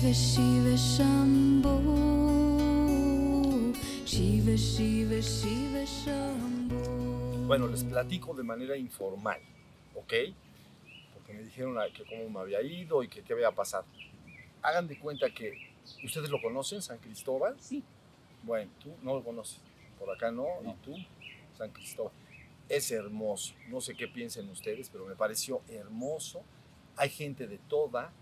Shiva Shiva Shambho Shiva Shiva Shiva Shambho Bueno, les platico de manera informal, ¿ok? Porque me dijeron que cómo me había ido y que qué había pasado. Hagan de cuenta que ustedes lo conocen, San Cristóbal. Sí. Bueno, tú no lo conoces. Por acá no, No. y tú, San Cristóbal. Es hermoso. No sé qué piensen ustedes, pero me pareció hermoso. Hay gente de toda.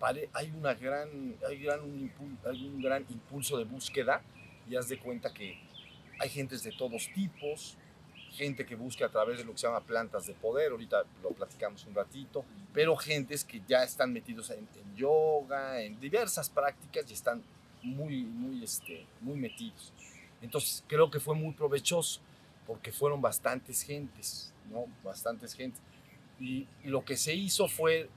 Hay, una gran, hay un gran impulso de búsqueda y haz de cuenta que hay gentes de todos tipos, gente que busca a través de lo que se llama plantas de poder, ahorita lo platicamos un ratito, pero gentes que ya están metidos en, en yoga, en diversas prácticas y están muy, muy, este, muy metidos. Entonces creo que fue muy provechoso porque fueron bastantes gentes, ¿no? Bastantes gentes. Y lo que se hizo fue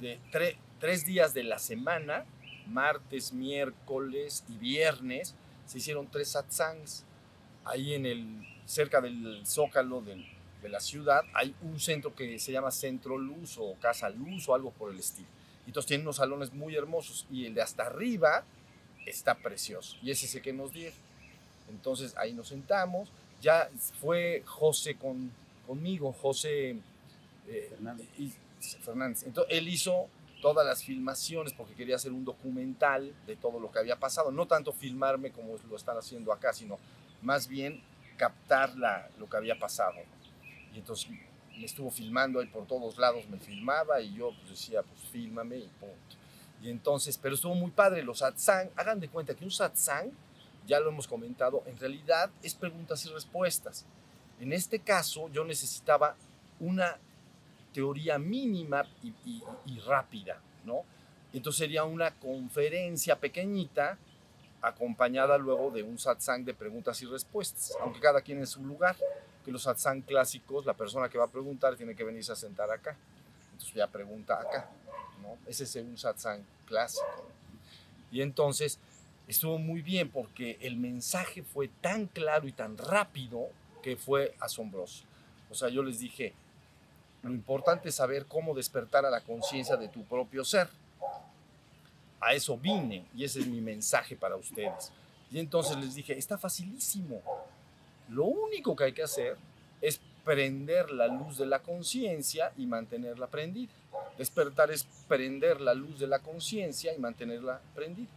de tre- tres días de la semana, martes, miércoles y viernes, se hicieron tres satsangs. Ahí en el, cerca del zócalo del- de la ciudad hay un centro que se llama Centro Luz o Casa Luz o algo por el estilo. Y entonces tienen unos salones muy hermosos y el de hasta arriba está precioso. Y ese es el que nos dieron. Entonces ahí nos sentamos. Ya fue José con, conmigo, José eh, Fernández. y- Fernández. Entonces él hizo todas las filmaciones porque quería hacer un documental de todo lo que había pasado. No tanto filmarme como lo están haciendo acá, sino más bien captar lo que había pasado. Y entonces me estuvo filmando ahí por todos lados, me filmaba y yo pues decía, pues fílmame y punto. Y entonces, pero estuvo muy padre los satsang. Hagan de cuenta que un satsang, ya lo hemos comentado, en realidad es preguntas y respuestas. En este caso yo necesitaba una teoría mínima y, rápida, ¿no? Entonces sería una conferencia pequeñita acompañada luego de un satsang de preguntas y respuestas, aunque cada quien en su lugar, que los satsang clásicos, la persona que va a preguntar tiene que venirse a sentar acá, entonces ya pregunta acá, ¿no? Ese es un satsang clásico. Y entonces estuvo muy bien porque el mensaje fue tan claro y tan rápido que fue asombroso. O sea, yo les dije, lo importante es saber cómo despertar a la conciencia de tu propio ser. A eso vine y ese es mi mensaje para ustedes. Y entonces les dije, está facilísimo. Lo único que hay que hacer es prender la luz de la conciencia y mantenerla prendida. Despertar es prender la luz de la conciencia y mantenerla prendida.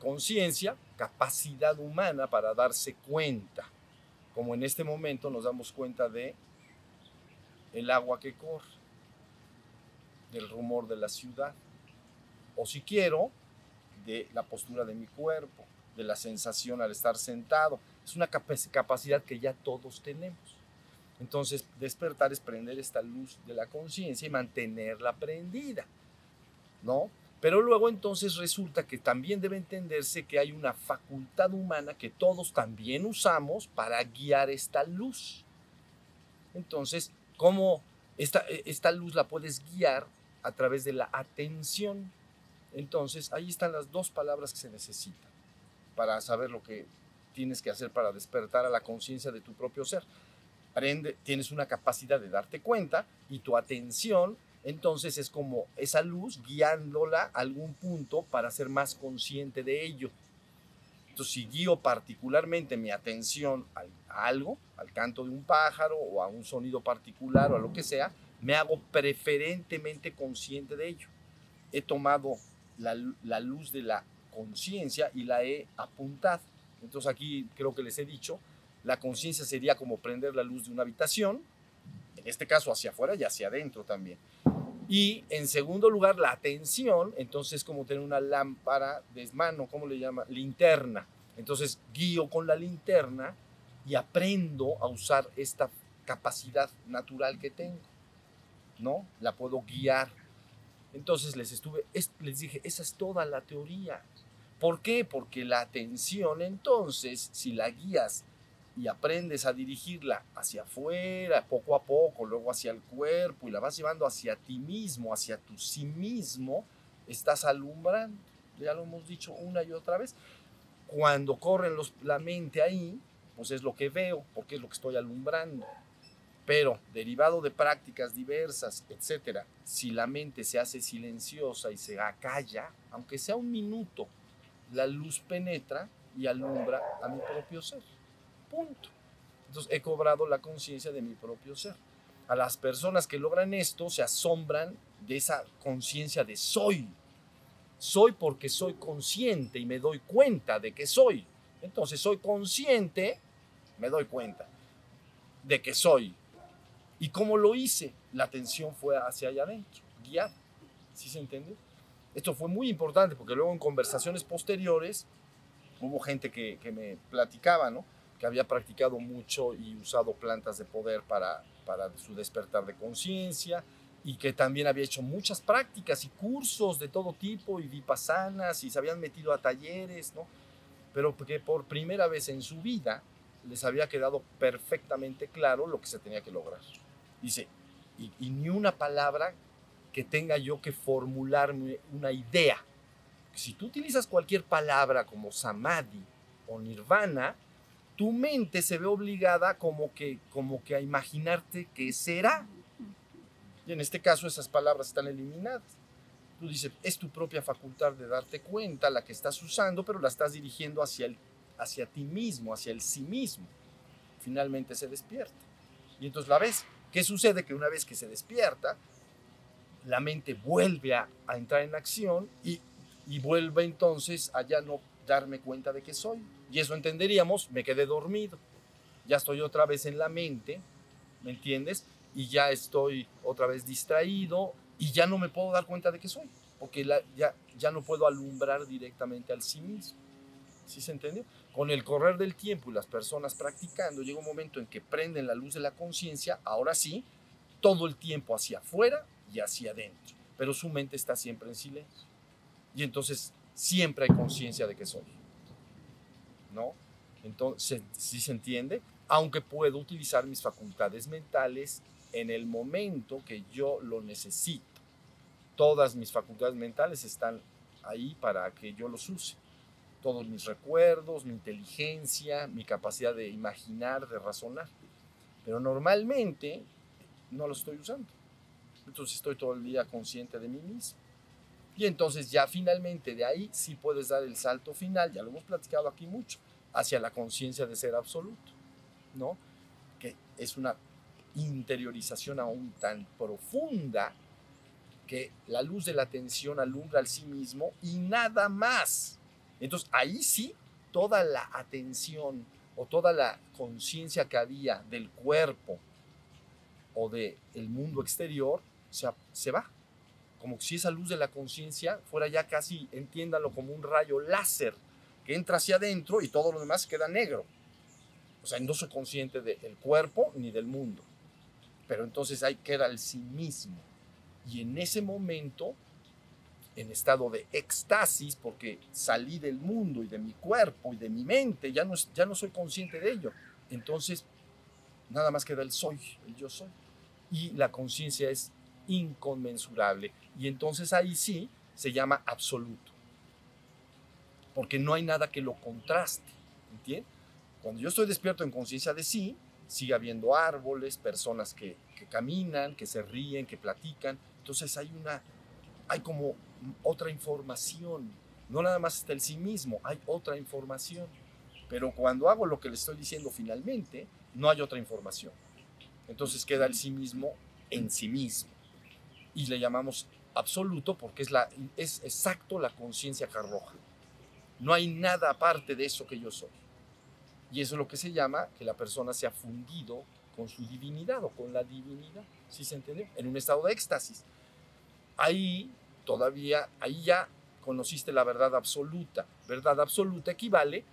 Conciencia, capacidad humana para darse cuenta. Como en este momento nos damos cuenta de el agua que corre, del rumor de la ciudad, o si quiero, de la postura de mi cuerpo, de la sensación al estar sentado. Es una capac- capacidad que ya todos tenemos. Entonces, despertar es prender esta luz de la conciencia y mantenerla prendida, ¿no? Pero luego entonces resulta que también debe entenderse que hay una facultad humana que todos también usamos para guiar esta luz. Entonces, ¿cómo esta, esta luz la puedes guiar a través de la atención? Entonces, ahí están las dos palabras que se necesitan para saber lo que tienes que hacer para despertar a la conciencia de tu propio ser. Aprende, tienes una capacidad de darte cuenta y tu atención, entonces es como esa luz guiándola a algún punto para ser más consciente de ello. Entonces, si guío particularmente mi atención a algo, al canto de un pájaro o a un sonido particular o a lo que sea, me hago preferentemente consciente de ello. He tomado la, la luz de la conciencia y la he apuntado. Entonces aquí creo que les he dicho, la conciencia sería como prender la luz de una habitación, en este caso hacia afuera y hacia adentro también. Y en segundo lugar, la atención, entonces es como tener una lámpara de mano, ¿cómo le llama? Linterna. Entonces guío con la linterna y aprendo a usar esta capacidad natural que tengo, ¿no? La puedo guiar. Entonces les estuve, es- les dije, esa es toda la teoría. ¿Por qué? Porque la atención entonces, si la guías y aprendes a dirigirla hacia afuera, poco a poco, luego hacia el cuerpo y la vas llevando hacia ti mismo, hacia tu sí mismo, estás alumbrando. Ya lo hemos dicho una y otra vez. Cuando corren los, la mente ahí, pues es lo que veo, porque es lo que estoy alumbrando. Pero derivado de prácticas diversas, etcétera, si la mente se hace silenciosa y se acalla, aunque sea un minuto, la luz penetra y alumbra a mi propio ser. Punto. Entonces he cobrado la conciencia de mi propio ser. A las personas que logran esto se asombran de esa conciencia de soy. Soy porque soy consciente y me doy cuenta de que soy. Entonces soy consciente, me doy cuenta de que soy. ¿Y cómo lo hice? La atención fue hacia allá adentro, guiar. ¿Sí se entiende? Esto fue muy importante porque luego en conversaciones posteriores hubo gente que, que me platicaba, ¿no? Que había practicado mucho y usado plantas de poder para, para su despertar de conciencia y que también había hecho muchas prácticas y cursos de todo tipo y vipassanas y se habían metido a talleres, ¿no? Pero que por primera vez en su vida les había quedado perfectamente claro lo que se tenía que lograr. Dice, y, y ni una palabra que tenga yo que formularme una idea. Si tú utilizas cualquier palabra como samadhi o nirvana, tu mente se ve obligada como que, como que a imaginarte qué será. Y en este caso esas palabras están eliminadas. Tú dices, es tu propia facultad de darte cuenta la que estás usando, pero la estás dirigiendo hacia, el, hacia ti mismo, hacia el sí mismo. Finalmente se despierta. Y entonces la ves. ¿Qué sucede? Que una vez que se despierta, la mente vuelve a, a entrar en acción y, y vuelve entonces a ya no darme cuenta de que soy. Y eso entenderíamos, me quedé dormido. Ya estoy otra vez en la mente, ¿me entiendes? Y ya estoy otra vez distraído y ya no me puedo dar cuenta de que soy, porque ya, ya no puedo alumbrar directamente al sí mismo. ¿Sí se entendió? Con el correr del tiempo y las personas practicando, llega un momento en que prenden la luz de la conciencia, ahora sí, todo el tiempo hacia afuera y hacia adentro, pero su mente está siempre en silencio. Y entonces siempre hay conciencia de que soy. ¿No? Entonces, ¿sí se entiende? Aunque puedo utilizar mis facultades mentales en el momento que yo lo necesito. Todas mis facultades mentales están ahí para que yo los use. Todos mis recuerdos, mi inteligencia, mi capacidad de imaginar, de razonar. Pero normalmente no lo estoy usando. Entonces estoy todo el día consciente de mí mismo. Y entonces ya finalmente de ahí sí puedes dar el salto final, ya lo hemos platicado aquí mucho, hacia la conciencia de ser absoluto, ¿no? Que es una interiorización aún tan profunda que la luz de la atención alumbra al sí mismo y nada más. Entonces ahí sí, toda la atención o toda la conciencia que había del cuerpo o del el mundo exterior se, se va. Como si esa luz de la conciencia fuera ya casi, entiéndalo como un rayo láser que entra hacia adentro y todo lo demás queda negro. O sea, no soy consciente del cuerpo ni del mundo. Pero entonces ahí queda el sí mismo. Y en ese momento, en estado de éxtasis, porque salí del mundo y de mi cuerpo y de mi mente, ya no, ya no soy consciente de ello. Entonces, nada más queda el soy, el yo soy. Y la conciencia es inconmensurable. Y entonces ahí sí se llama absoluto. Porque no hay nada que lo contraste. ¿Entiendes? Cuando yo estoy despierto en conciencia de sí, sigue habiendo árboles, personas que, que, caminan, que se ríen, que platican. Entonces hay una, hay como otra información. No nada más está el sí mismo, hay otra información. Pero cuando hago lo que le estoy diciendo finalmente, no hay otra información. Entonces queda el sí mismo en sí mismo. Y le llamamos absoluto porque es, la, es exacto la conciencia carroja. No hay nada aparte de eso que yo soy. Y eso es lo que se llama que la persona se ha fundido con su divinidad o con la divinidad, ¿sí se entiende? En un estado de éxtasis. Ahí todavía, ahí ya conociste la verdad absoluta. Verdad absoluta equivale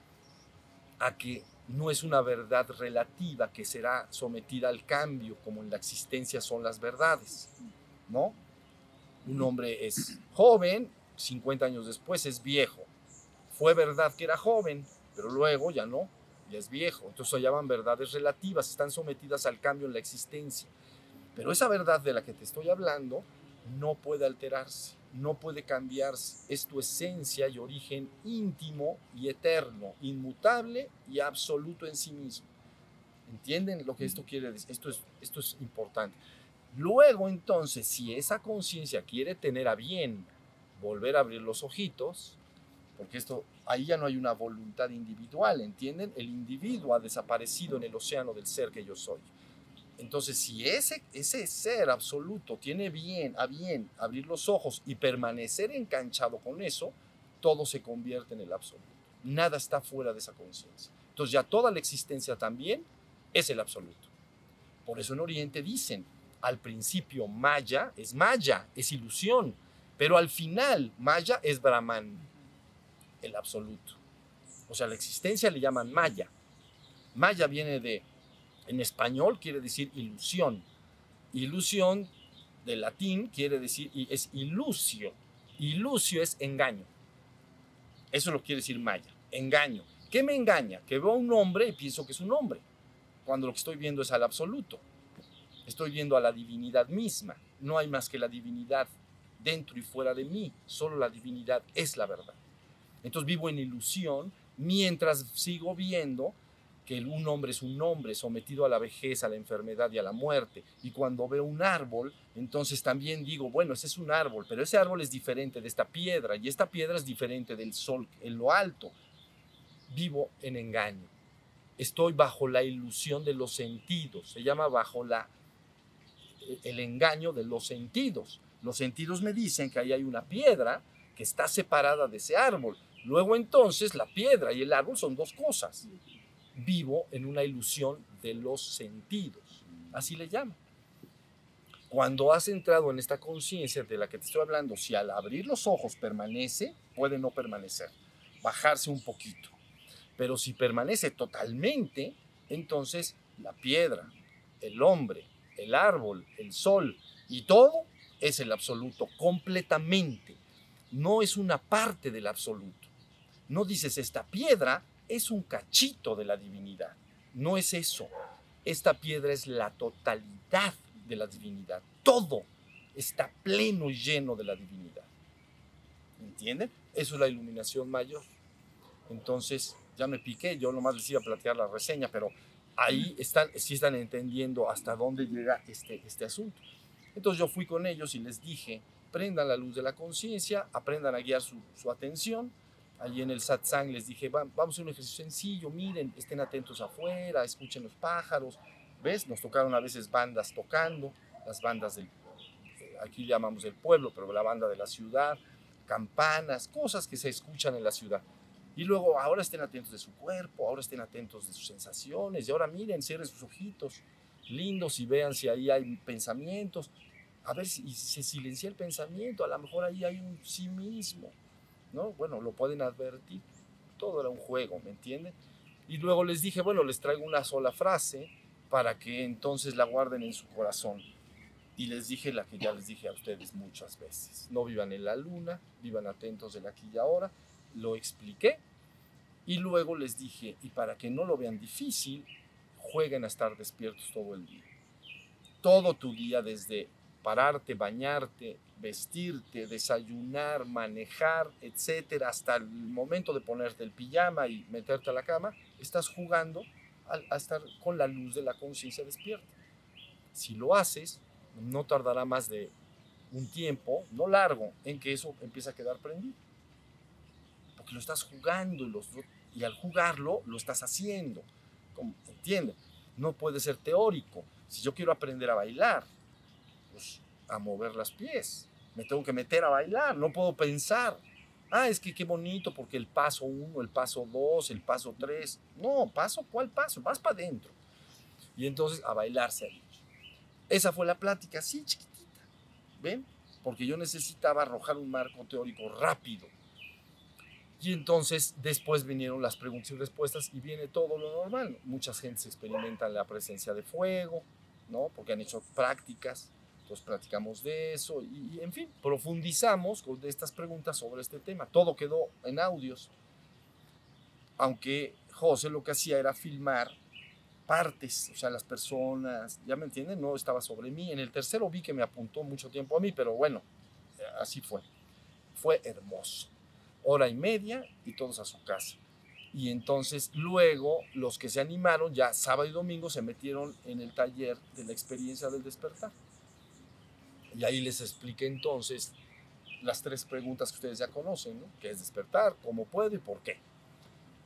a que no es una verdad relativa que será sometida al cambio, como en la existencia son las verdades, ¿no? Un hombre es joven, 50 años después es viejo. Fue verdad que era joven, pero luego ya no, ya es viejo. Entonces se llaman verdades relativas, están sometidas al cambio en la existencia. Pero esa verdad de la que te estoy hablando no puede alterarse, no puede cambiarse. Es tu esencia y origen íntimo y eterno, inmutable y absoluto en sí mismo. ¿Entienden lo que esto quiere decir? Esto es, esto es importante. Luego, entonces, si esa conciencia quiere tener a bien volver a abrir los ojitos, porque esto, ahí ya no hay una voluntad individual, ¿entienden? El individuo ha desaparecido en el océano del ser que yo soy. Entonces, si ese, ese ser absoluto tiene bien, a bien abrir los ojos y permanecer enganchado con eso, todo se convierte en el absoluto. Nada está fuera de esa conciencia. Entonces ya toda la existencia también es el absoluto. Por eso en Oriente dicen, al principio Maya es Maya, es ilusión, pero al final Maya es Brahman, el absoluto. O sea, la existencia le llaman Maya. Maya viene de, en español quiere decir ilusión. Ilusión de latín quiere decir, es ilusio. Ilusio es engaño. Eso lo quiere decir Maya, engaño. ¿Qué me engaña? Que veo a un hombre y pienso que es un hombre, cuando lo que estoy viendo es al absoluto. Estoy viendo a la divinidad misma. No hay más que la divinidad dentro y fuera de mí. Solo la divinidad es la verdad. Entonces vivo en ilusión mientras sigo viendo que un hombre es un hombre sometido a la vejez, a la enfermedad y a la muerte. Y cuando veo un árbol, entonces también digo, bueno, ese es un árbol, pero ese árbol es diferente de esta piedra y esta piedra es diferente del sol en lo alto. Vivo en engaño. Estoy bajo la ilusión de los sentidos. Se llama bajo la, el engaño de los sentidos. Los sentidos me dicen que ahí hay una piedra que está separada de ese árbol. Luego entonces la piedra y el árbol son dos cosas vivo en una ilusión de los sentidos. Así le llamo. Cuando has entrado en esta conciencia de la que te estoy hablando, si al abrir los ojos permanece, puede no permanecer, bajarse un poquito. Pero si permanece totalmente, entonces la piedra, el hombre, el árbol, el sol y todo es el absoluto completamente. No es una parte del absoluto. No dices esta piedra es un cachito de la divinidad. No es eso. Esta piedra es la totalidad de la divinidad. Todo está pleno y lleno de la divinidad. ¿Entienden? Eso es la iluminación mayor. Entonces, ya me piqué, yo nomás les iba a plantear la reseña, pero ahí están, sí están entendiendo hasta dónde llega este, este asunto. Entonces yo fui con ellos y les dije, prendan la luz de la conciencia, aprendan a guiar su, su atención allí en el satsang les dije, vamos a hacer un ejercicio sencillo, miren, estén atentos afuera, escuchen los pájaros, ¿ves? Nos tocaron a veces bandas tocando, las bandas del, eh, aquí llamamos del pueblo, pero la banda de la ciudad, campanas, cosas que se escuchan en la ciudad. Y luego, ahora estén atentos de su cuerpo, ahora estén atentos de sus sensaciones, y ahora miren, cierren sus ojitos lindos y vean si ahí hay pensamientos. A ver si se silencia el pensamiento, a lo mejor ahí hay un sí mismo ¿no? Bueno, lo pueden advertir. Todo era un juego, ¿me entienden? Y luego les dije, bueno, les traigo una sola frase para que entonces la guarden en su corazón. Y les dije la que ya les dije a ustedes muchas veces. No vivan en la luna, vivan atentos del aquí y ahora. Lo expliqué. Y luego les dije, y para que no lo vean difícil, jueguen a estar despiertos todo el día. Todo tu día, desde pararte, bañarte, vestirte, desayunar, manejar, etcétera, hasta el momento de ponerte el pijama y meterte a la cama, estás jugando a, estar con la luz de la conciencia despierta. Si lo haces, no tardará más de un tiempo, no largo, en que eso empiece a quedar prendido. Lo estás jugando y, al jugarlo lo estás haciendo. ¿Entiendes? No puede ser teórico. Si yo quiero aprender a bailar, pues a mover las pies me tengo que meter a bailar, no puedo pensar. Ah, es que qué bonito porque el paso uno, el paso dos, el paso tres. No, paso, ¿cuál paso? Vas para adentro. Y entonces a bailarse ahí. Esa fue la plática, así chiquitita. ¿Ven? Porque yo necesitaba arrojar un marco teórico rápido. Y entonces después vinieron las preguntas y respuestas y viene todo lo normal. Muchas gentes experimentan la presencia de fuego, ¿no? Porque han hecho prácticas pues platicamos de eso y, en fin, profundizamos con estas preguntas sobre este tema. Todo quedó en audios, aunque José lo que hacía era filmar partes, o sea, las personas, ya me entienden, no estaba sobre mí. En el tercero vi que me apuntó mucho tiempo a mí, pero bueno, así fue. Fue hermoso. Hora y media y todos a su casa. Y entonces luego los que se animaron, ya sábado y domingo, se metieron en el taller de la experiencia del despertar. Y ahí les expliqué entonces las tres preguntas que ustedes ya conocen, ¿no? ¿Qué es despertar? ¿Cómo puedo y por qué?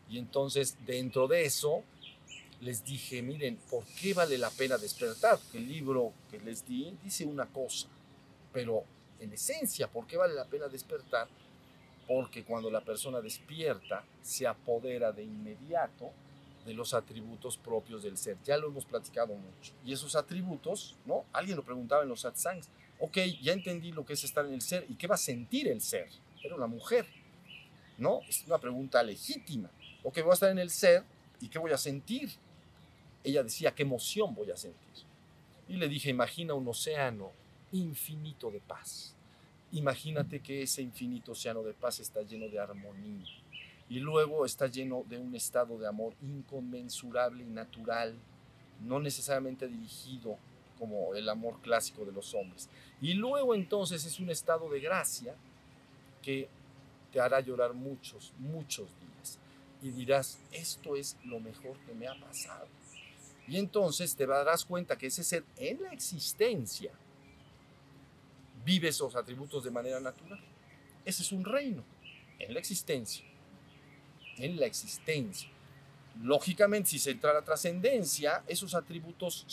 Y entonces dentro de eso les dije, miren, ¿por qué vale la pena despertar? El libro que les di dice una cosa, pero en esencia, ¿por qué vale la pena despertar? Porque cuando la persona despierta, se apodera de inmediato de los atributos propios del ser. Ya lo hemos platicado mucho. Y esos atributos, ¿no? Alguien lo preguntaba en los satsangs. Ok, ya entendí lo que es estar en el ser y qué va a sentir el ser. Era una mujer, ¿no? Es una pregunta legítima. Ok, voy a estar en el ser y qué voy a sentir. Ella decía, ¿qué emoción voy a sentir? Y le dije, imagina un océano infinito de paz Imagínate que ese infinito océano de paz está lleno de armonía y luego está lleno de un estado de amor inconmensurable y natural, no necesariamente dirigido como el amor clásico de los hombres. Y luego entonces es un estado de gracia que te hará llorar muchos, muchos días. Y dirás, esto es lo mejor que me ha pasado. Y entonces te darás cuenta que ese ser en la existencia vive esos atributos de manera natural. Ese es un reino en la existencia. En la existencia. Lógicamente, si se entra la trascendencia, esos atributos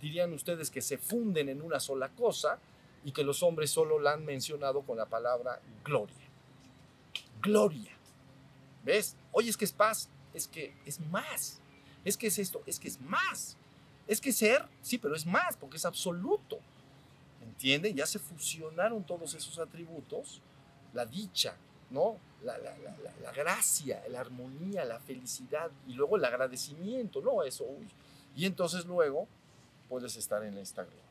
dirían ustedes que se funden en una sola cosa y que los hombres solo la han mencionado con la palabra gloria. Gloria. ¿Ves? Oye, es que es paz, es que es más. Es que es esto, es que es más. Es que ser, sí, pero es más, porque es absoluto. ¿Entienden? Ya se fusionaron todos esos atributos, la dicha, ¿no? La, gracia, la armonía, la felicidad y luego el agradecimiento, ¿no? Eso, Y entonces luego puedes estar en esta gloria,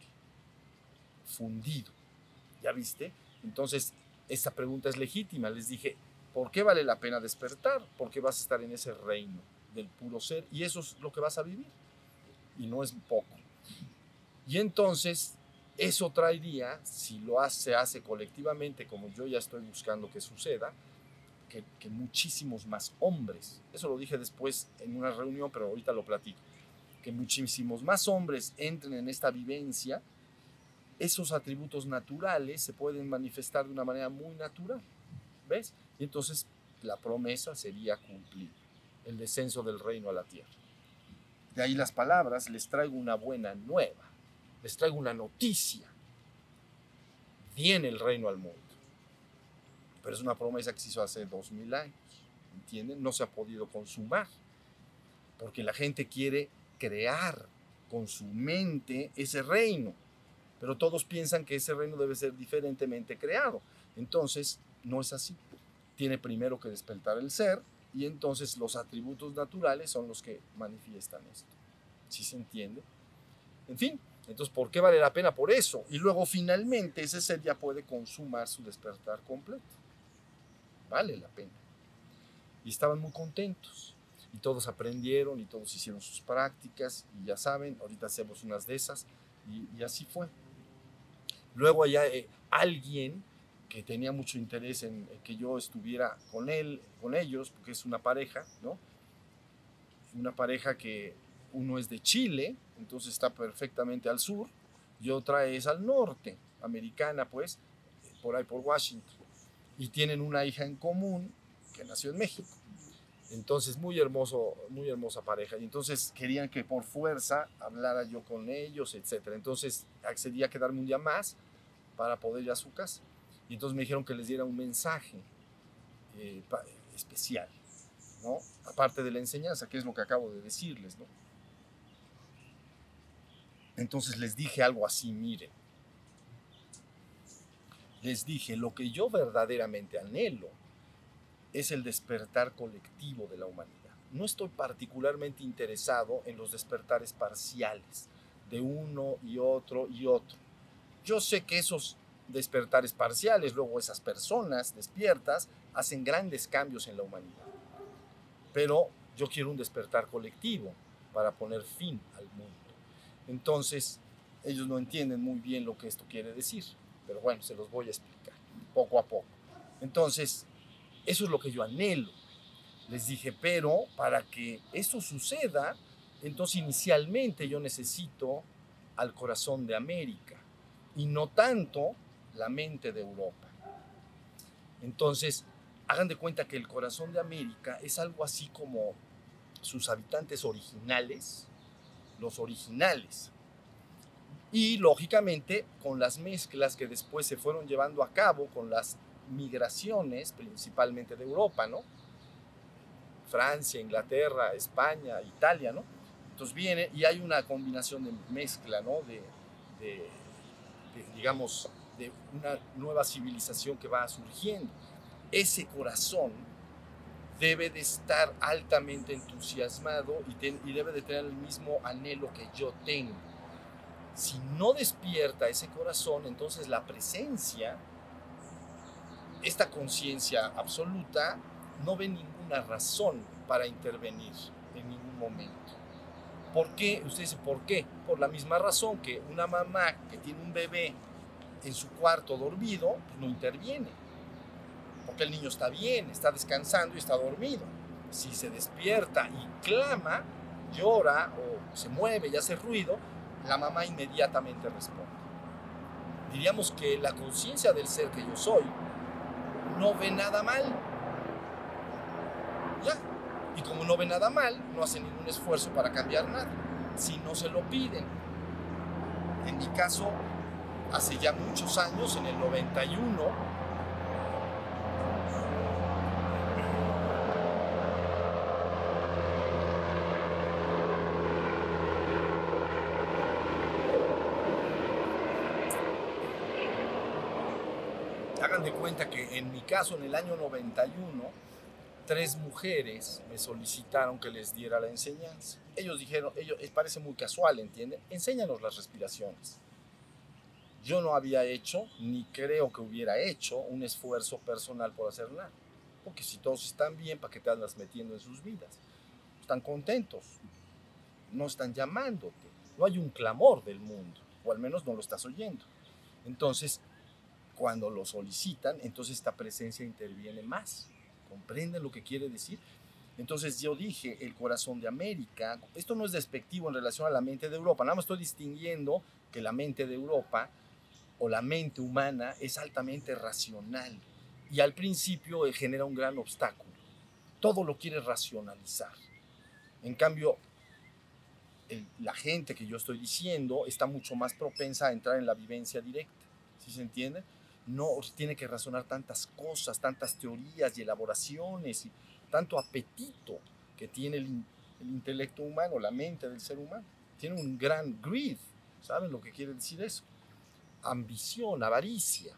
fundido. ¿Ya viste? Entonces, esta pregunta es legítima. Les dije, ¿por qué vale la pena despertar? Porque vas a estar en ese reino del puro ser y eso es lo que vas a vivir. Y no es poco. Y entonces eso traería, si lo se hace colectivamente, como yo ya estoy buscando que suceda, que, que, muchísimos más hombres, eso lo dije después en una reunión, pero ahorita lo platico, que muchísimos más hombres entren en esta vivencia, esos atributos naturales se pueden manifestar de una manera muy natural, ¿ves? Y entonces la promesa sería cumplir el descenso del reino a la tierra. De ahí las palabras, les traigo una buena nueva les traigo una noticia. Viene el reino al mundo. Pero es una promesa que se hizo hace dos mil años. ¿Entienden? No se ha podido consumar. Porque la gente quiere crear con su mente ese reino. Pero todos piensan que ese reino debe ser diferentemente creado. Entonces, no es así. Tiene primero que despertar el ser y entonces los atributos naturales son los que manifiestan esto. ¿Sí se entiende? En fin, entonces, ¿por qué vale la pena? Por eso. Y luego finalmente ese ser ya puede consumar su despertar completo. Vale la pena. Y estaban muy contentos. Y todos aprendieron y todos hicieron sus prácticas. Y ya saben, ahorita hacemos unas de esas. Y, así fue. Luego allá eh, alguien que tenía mucho interés en, que yo estuviera con él, con ellos, porque es una pareja, ¿no? Una pareja que uno es de Chile, entonces está perfectamente al sur, y otra es al norte, americana pues, por ahí por Washington. Y tienen una hija en común que nació en México. Entonces, muy hermoso, muy hermosa pareja. Y entonces querían que por fuerza hablara yo con ellos, etc. Entonces accedí a quedarme un día más para poder ir a su casa. Y entonces me dijeron que les diera un mensaje eh, especial, ¿no? Aparte de la enseñanza, que es lo que acabo de decirles, ¿no? Entonces les dije algo así, miren. Les dije, lo que yo verdaderamente anhelo es el despertar colectivo de la humanidad. No estoy particularmente interesado en los despertares parciales de uno y otro y otro. Yo sé que esos despertares parciales, luego esas personas despiertas, hacen grandes cambios en la humanidad. Pero yo quiero un despertar colectivo para poner fin al mundo. Entonces, ellos no entienden muy bien lo que esto quiere decir, pero bueno, se los voy a explicar poco a poco. Entonces, eso es lo que yo anhelo. Les dije, pero para que eso suceda, entonces inicialmente yo necesito al corazón de América y no tanto la mente de Europa. Entonces, hagan de cuenta que el corazón de América es algo así como sus habitantes originales, los originales. Y lógicamente con las mezclas que después se fueron llevando a cabo con las migraciones, principalmente de Europa, ¿no? Francia, Inglaterra, España, Italia, ¿no? Entonces viene y hay una combinación de mezcla, ¿no? De, de, digamos, de una nueva civilización que va surgiendo. Ese corazón debe de estar altamente entusiasmado y, debe de tener el mismo anhelo que yo tengo. Si no despierta ese corazón, entonces la presencia, esta conciencia absoluta, no ve ninguna razón para intervenir en ningún momento. ¿Por qué? Usted dice, ¿por qué? Por la misma razón que una mamá que tiene un bebé en su cuarto dormido, pues no interviene. Porque el niño está bien, está descansando y está dormido. Si se despierta y clama, llora o se mueve y hace ruido, la mamá inmediatamente responde. Diríamos que la conciencia del ser que yo soy no ve nada mal. Ya. Y como no ve nada mal, no hace ningún esfuerzo para cambiar nada. Si no se lo piden. En mi caso, hace ya muchos años, en el 91, hagan de cuenta que en mi caso, en el año 91, tres mujeres me solicitaron que les diera la enseñanza. Ellos dijeron, ellos, parece muy casual, ¿entienden? Enséñanos las respiraciones. Yo no había hecho, ni creo que hubiera hecho, un esfuerzo personal por hacer nada. Porque si todos están bien, ¿para qué te andas metiendo en sus vidas? Están contentos, no están llamándote, no hay un clamor del mundo, o al menos no lo estás oyendo. Entonces, cuando lo solicitan, entonces esta presencia interviene más. ¿Comprenden lo que quiere decir? Entonces yo dije, el corazón de América, esto no es despectivo en relación a la mente de Europa, nada más estoy distinguiendo que la mente de Europa o la mente humana es altamente racional y al principio genera un gran obstáculo. Todo lo quiere racionalizar. En cambio, el, la gente que yo estoy diciendo está mucho más propensa a entrar en la vivencia directa. ¿Sí se entiende? No tiene que razonar tantas cosas, tantas teorías y elaboraciones y tanto apetito que tiene el, el intelecto humano, la mente del ser humano. Tiene un gran greed. ¿Saben lo que quiere decir eso? ambición, avaricia,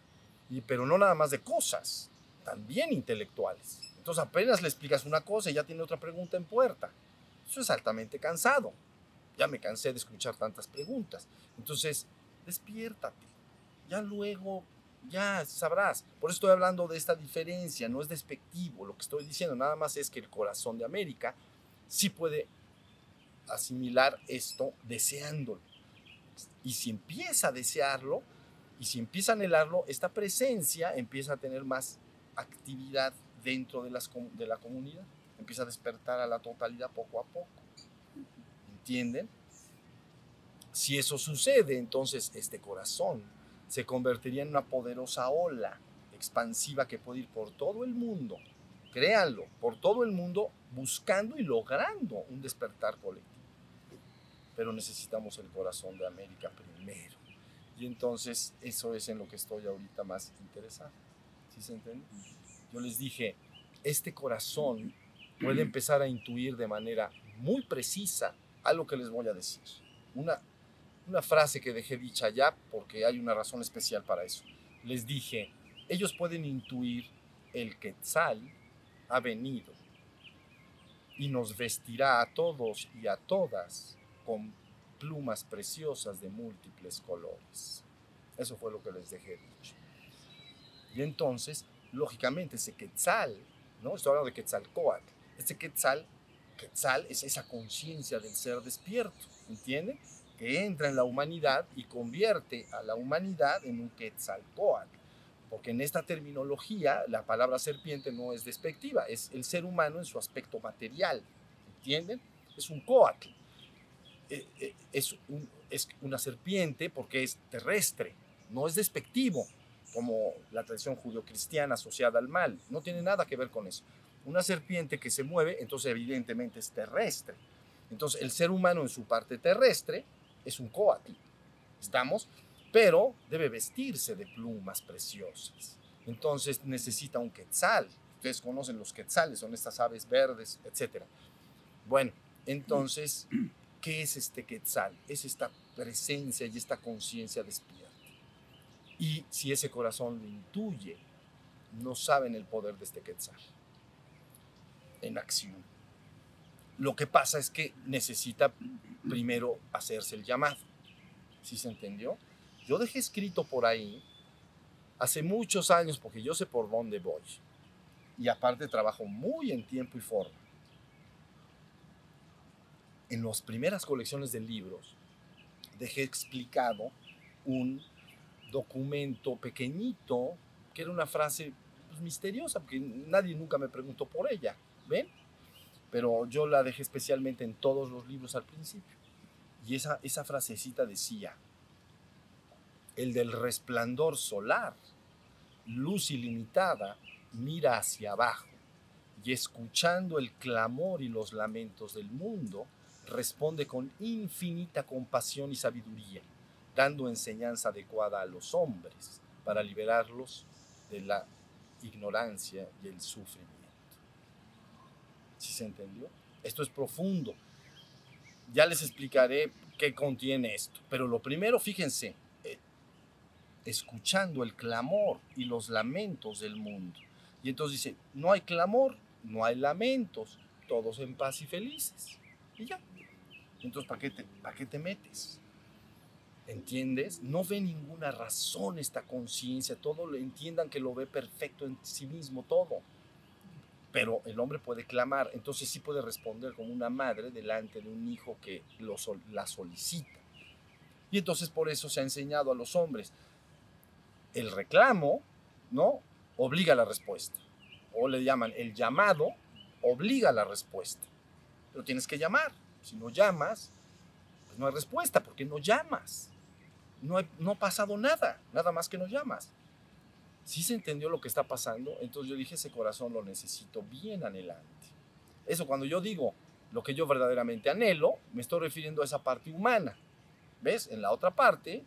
y, pero no nada más de cosas, también intelectuales. Entonces apenas le explicas una cosa y ya tiene otra pregunta en puerta. Eso es altamente cansado. Ya me cansé de escuchar tantas preguntas. Entonces, despiértate. Ya luego, ya sabrás. Por eso estoy hablando de esta diferencia. No es despectivo lo que estoy diciendo. Nada más es que el corazón de América sí puede asimilar esto deseándolo. Y si empieza a desearlo, y si empieza a anhelarlo, esta presencia empieza a tener más actividad dentro de, las, de la comunidad. Empieza a despertar a la totalidad poco a poco. ¿Entienden? Si eso sucede, entonces este corazón se convertiría en una poderosa ola expansiva que puede ir por todo el mundo, créanlo, por todo el mundo buscando y logrando un despertar colectivo. Pero necesitamos el corazón de América primero. Y entonces eso es en lo que estoy ahorita más interesado. ¿Sí se entiende? Yo les dije, este corazón puede empezar a intuir de manera muy precisa algo que les voy a decir. Una, una frase que dejé dicha ya porque hay una razón especial para eso. Les dije, ellos pueden intuir el Quetzal ha venido y nos vestirá a todos y a todas con plumas preciosas de múltiples colores. Eso fue lo que les dejé dicho. Y entonces, lógicamente, ese Quetzal, ¿no? Estoy hablando de Quetzalcoatl. Este Quetzal, Quetzal es esa conciencia del ser despierto, ¿entienden? Que entra en la humanidad y convierte a la humanidad en un Quetzalcoatl. Porque en esta terminología la palabra serpiente no es despectiva, es el ser humano en su aspecto material. ¿Entienden? Es un coatl. Eh, eh, es, un- es una serpiente porque es terrestre, no es despectivo, como la tradición judio-cristiana asociada al mal. No tiene nada que ver con eso. Una serpiente que se mueve, entonces evidentemente es terrestre. Entonces el ser humano en su parte terrestre es un coatl. ¿Estamos? Pero debe vestirse de plumas preciosas. Entonces necesita un quetzal. Ustedes conocen los quetzales, son estas aves verdes, etc. Bueno, entonces, ¿qué es este quetzal? Es esta presencia y esta conciencia despierta. Y si ese corazón lo intuye, no saben el poder de este quetzal en acción. Lo que pasa es que necesita primero hacerse el llamado. ¿Sí se entendió? Yo dejé escrito por ahí hace muchos años, porque yo sé por dónde voy. Y aparte trabajo muy en tiempo y forma. En las primeras colecciones de libros dejé explicado un documento pequeñito, que era una frase pues, misteriosa, porque nadie nunca me preguntó por ella, ¿ven? Pero yo la dejé especialmente en todos los libros al principio. Y esa, esa frasecita decía, el del resplandor solar, luz ilimitada, mira hacia abajo y escuchando el clamor y los lamentos del mundo, responde con infinita compasión y sabiduría, dando enseñanza adecuada a los hombres para liberarlos de la ignorancia y el sufrimiento. ¿Sí se entendió? Esto es profundo. Ya les explicaré qué contiene esto. Pero lo primero, fíjense, eh, escuchando el clamor y los lamentos del mundo. Y entonces dice, no hay clamor, no hay lamentos, todos en paz y felices. Y ya. Entonces, ¿para qué te, para qué te metes? ¿Entiendes? No ve ninguna razón esta conciencia, todo entiendan que lo ve perfecto en sí mismo, todo. Pero el hombre puede clamar, entonces sí puede responder como una madre delante de un hijo que lo, la solicita. Y entonces por eso se ha enseñado a los hombres, el reclamo, ¿no? Obliga a la respuesta. O le llaman el llamado, obliga a la respuesta. Pero tienes que llamar. Si no llamas, pues no hay respuesta, porque no llamas. No, no ha pasado nada, nada más que no llamas. Si se entendió lo que está pasando, entonces yo dije, ese corazón lo necesito bien anhelante. Eso cuando yo digo lo que yo verdaderamente anhelo, me estoy refiriendo a esa parte humana. ¿Ves? En la otra parte,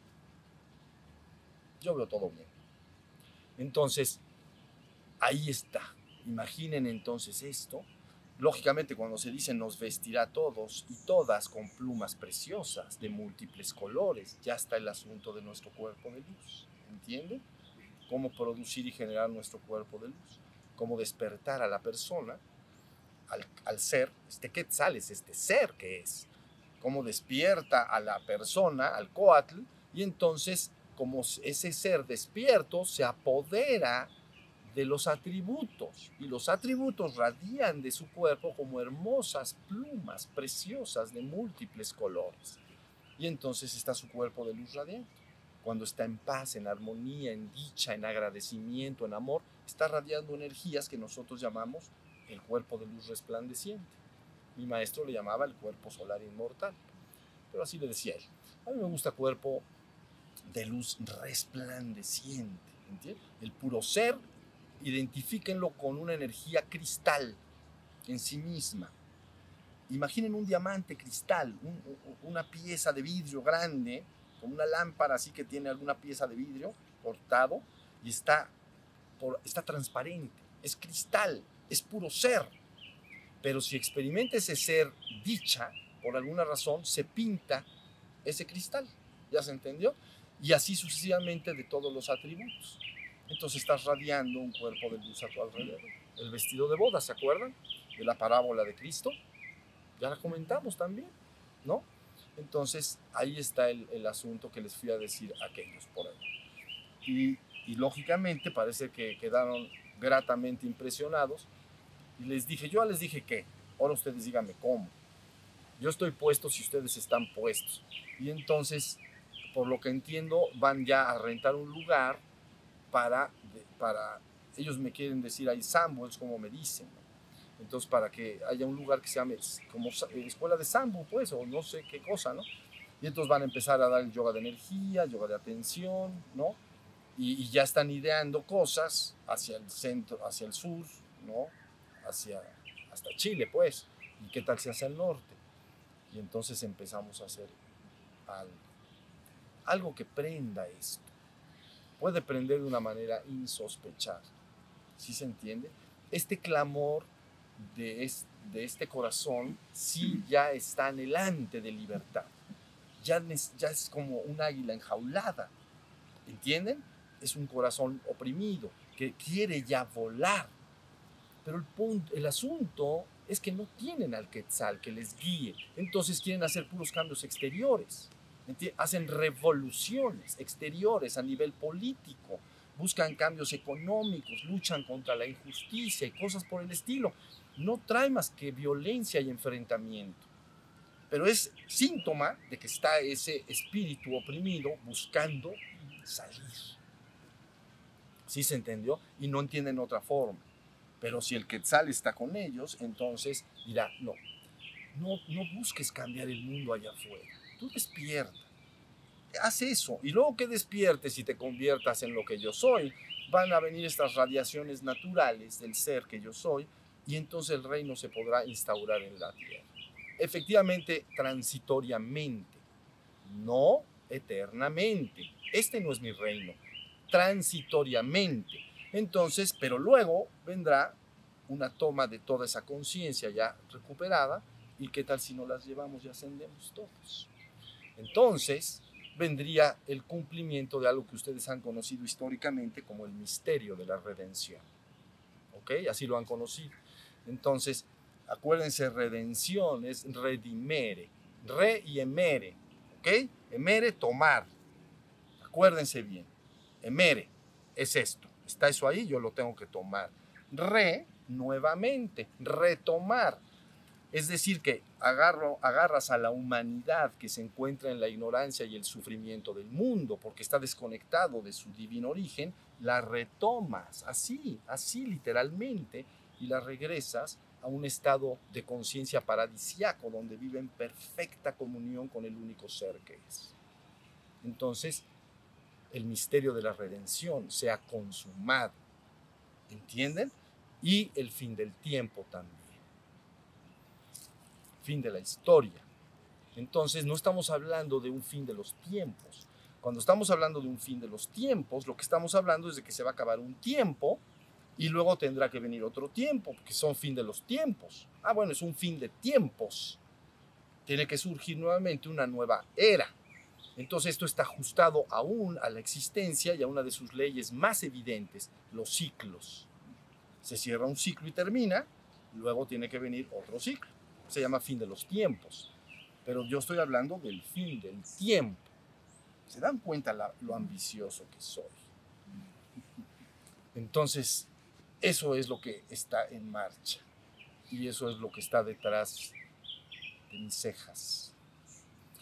yo veo todo bien. Entonces, ahí está. Imaginen entonces esto. Lógicamente, cuando se dice nos vestirá todos y todas con plumas preciosas de múltiples colores, ya está el asunto de nuestro cuerpo de luz. ¿Entienden? Cómo producir y generar nuestro cuerpo de luz. Cómo despertar a la persona, al, al ser, este quetzal es este ser que es. Cómo despierta a la persona, al coatl, y entonces, como ese ser despierto se apodera de los atributos y los atributos radian de su cuerpo como hermosas plumas preciosas de múltiples colores. Y entonces está su cuerpo de luz radiante. Cuando está en paz, en armonía, en dicha, en agradecimiento, en amor, está radiando energías que nosotros llamamos el cuerpo de luz resplandeciente. Mi maestro le llamaba el cuerpo solar inmortal, pero así le decía él. A mí me gusta cuerpo de luz resplandeciente, ¿entiendes? El puro ser identifíquenlo con una energía cristal en sí misma. Imaginen un diamante cristal, un- un- una pieza de vidrio grande, como una lámpara así que tiene alguna pieza de vidrio cortado y está, está transparente, es cristal, es puro ser. Pero si experimenta ese ser dicha, por alguna razón, se pinta ese cristal. ¿Ya se entendió? Y así sucesivamente de todos los atributos entonces estás radiando un cuerpo de luz a tu alrededor. El vestido de boda, ¿se acuerdan? De la parábola de Cristo. Ya la comentamos también, ¿no? Entonces ahí está el, el asunto que les fui a decir a aquellos por ahí. Y, y lógicamente parece que quedaron gratamente impresionados. Y les dije, yo les dije que, ahora ustedes díganme cómo. Yo estoy puesto si ustedes están puestos. Y entonces, por lo que entiendo, van ya a rentar un lugar para, para ellos me quieren decir ahí Sambo, es como me dicen. ¿no? Entonces, para que haya un lugar que se llame como eh, escuela de Sambo, pues, o no sé qué cosa, ¿no? Y entonces van a empezar a dar el yoga de energía, yoga de atención, ¿no? Y, y ya están ideando cosas hacia el centro, hacia el sur, ¿no? Hacia, hasta Chile, pues. ¿Y qué tal si hacia el norte? Y entonces empezamos a hacer algo. Algo que prenda esto. Puede prender de una manera insospechada. ¿Sí se entiende? Este clamor de, es- de este corazón sí ya está anhelante de libertad. Ya, ya es como un águila enjaulada. ¿Entienden? Es un corazón oprimido que quiere ya volar. Pero el, punto, el asunto es que no tienen al Quetzal que les guíe. Entonces quieren hacer puros cambios exteriores. Hacen revoluciones exteriores a nivel político. Buscan cambios económicos, luchan contra la injusticia y cosas por el estilo. No trae más que violencia y enfrentamiento. Pero es síntoma de que está ese espíritu oprimido buscando salir. ¿Sí se entendió? Y no entienden otra forma. Pero si el Quetzal está con ellos, entonces dirá, no, no, no busques cambiar el mundo allá afuera. Tú despierta. Haz eso. Y luego que despiertes y te conviertas en lo que yo soy, van a venir estas radiaciones naturales del ser que yo soy y entonces el reino se podrá instaurar en la tierra. Efectivamente, transitoriamente, no eternamente. Este no es mi reino. Transitoriamente. Entonces, pero luego vendrá una toma de toda esa conciencia ya recuperada y qué tal si no las llevamos y ascendemos todos. Entonces, vendría el cumplimiento de algo que ustedes han conocido históricamente como el misterio de la redención. ¿Ok? Así lo han conocido. Entonces, acuérdense, redención es redimere, re y emere. ¿Ok? Emere, tomar. Acuérdense bien. Emere es esto. Está eso ahí, yo lo tengo que tomar. Re, nuevamente, retomar. Es decir, que agarras a la humanidad que se encuentra en la ignorancia y el sufrimiento del mundo, porque está desconectado de su divino origen, la retomas, así, así literalmente, y la regresas a un estado de conciencia paradisiaco, donde vive en perfecta comunión con el único ser que es. Entonces, el misterio de la redención se ha consumado, ¿entienden? Y el fin del tiempo también fin de la historia. Entonces no estamos hablando de un fin de los tiempos. Cuando estamos hablando de un fin de los tiempos, lo que estamos hablando es de que se va a acabar un tiempo y luego tendrá que venir otro tiempo, porque son fin de los tiempos. Ah, bueno, es un fin de tiempos. Tiene que surgir nuevamente una nueva era. Entonces esto está ajustado aún a la existencia y a una de sus leyes más evidentes, los ciclos. Se cierra un ciclo y termina, luego tiene que venir otro ciclo se llama fin de los tiempos. Pero yo estoy hablando del fin del tiempo. ¿Se dan cuenta lo ambicioso que soy? Entonces, eso es lo que está en marcha. Y eso es lo que está detrás de mis cejas.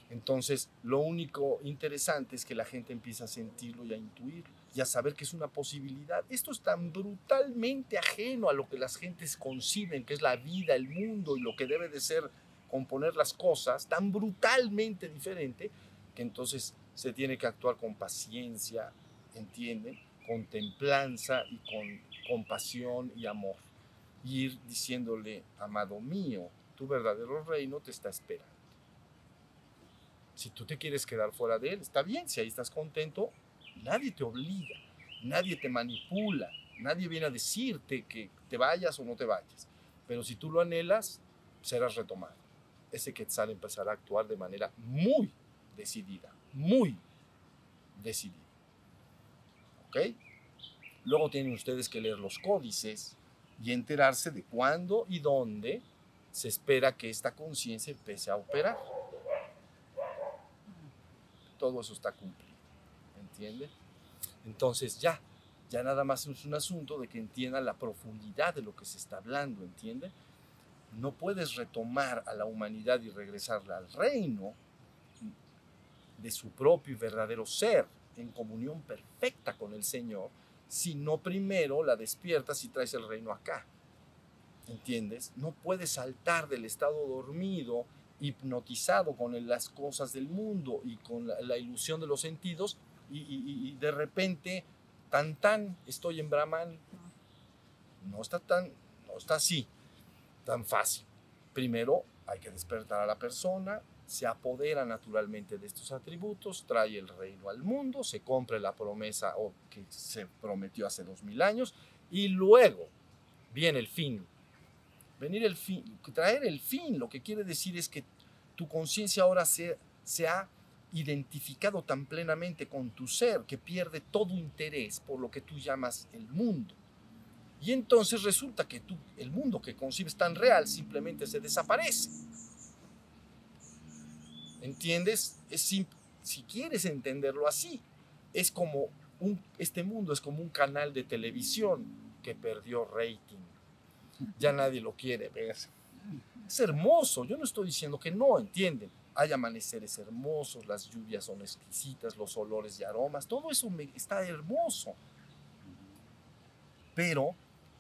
Entonces, lo único interesante es que la gente empieza a sentirlo y a intuirlo y a saber que es una posibilidad. Esto es tan brutalmente ajeno a lo que las gentes conciben, que es la vida, el mundo y lo que debe de ser componer las cosas, tan brutalmente diferente, que entonces se tiene que actuar con paciencia, ¿entienden? Con templanza y con compasión y amor. Y ir diciéndole, amado mío, tu verdadero reino te está esperando. Si tú te quieres quedar fuera de él, está bien, si ahí estás contento, nadie te obliga, nadie te manipula, nadie viene a decirte que te vayas o no te vayas. Pero si tú lo anhelas, serás retomado. Ese Quetzal empezará a actuar de manera muy decidida, muy decidida. ¿Ok? Luego tienen ustedes que leer los códices y enterarse de cuándo y dónde se espera que esta conciencia empiece a operar. Todo eso está cumplido. ¿Entiende? Entonces ya, ya nada más es un asunto de que entiendan la profundidad de lo que se está hablando, ¿entiende? No puedes retomar a la humanidad y regresarla al reino de su propio y verdadero ser, en comunión perfecta con el Señor, si no primero la despiertas y traes el reino acá. ¿Entiendes? No puedes saltar del estado dormido, hipnotizado con las cosas del mundo y con la, ilusión de los sentidos y, y, de repente, tan tan, estoy en Brahman. No está tan, no está así, tan fácil. Primero hay que despertar a la persona, se apodera naturalmente de estos atributos, trae el reino al mundo, se cumple la promesa o que se prometió hace dos mil años y luego viene el fin. Venir el fin, traer el fin, lo que quiere decir es que tu conciencia ahora se, se ha identificado tan plenamente con tu ser que pierde todo interés por lo que tú llamas el mundo. Y entonces resulta que tú, el mundo que concibes tan real simplemente se desaparece. ¿Entiendes? Es si quieres entenderlo así, es como un, este mundo es como un canal de televisión que perdió rating. Ya nadie lo quiere ver. Es hermoso, yo no estoy diciendo que no, ¿entienden? Hay amaneceres hermosos, las lluvias son exquisitas, los olores y aromas, todo eso está hermoso. Pero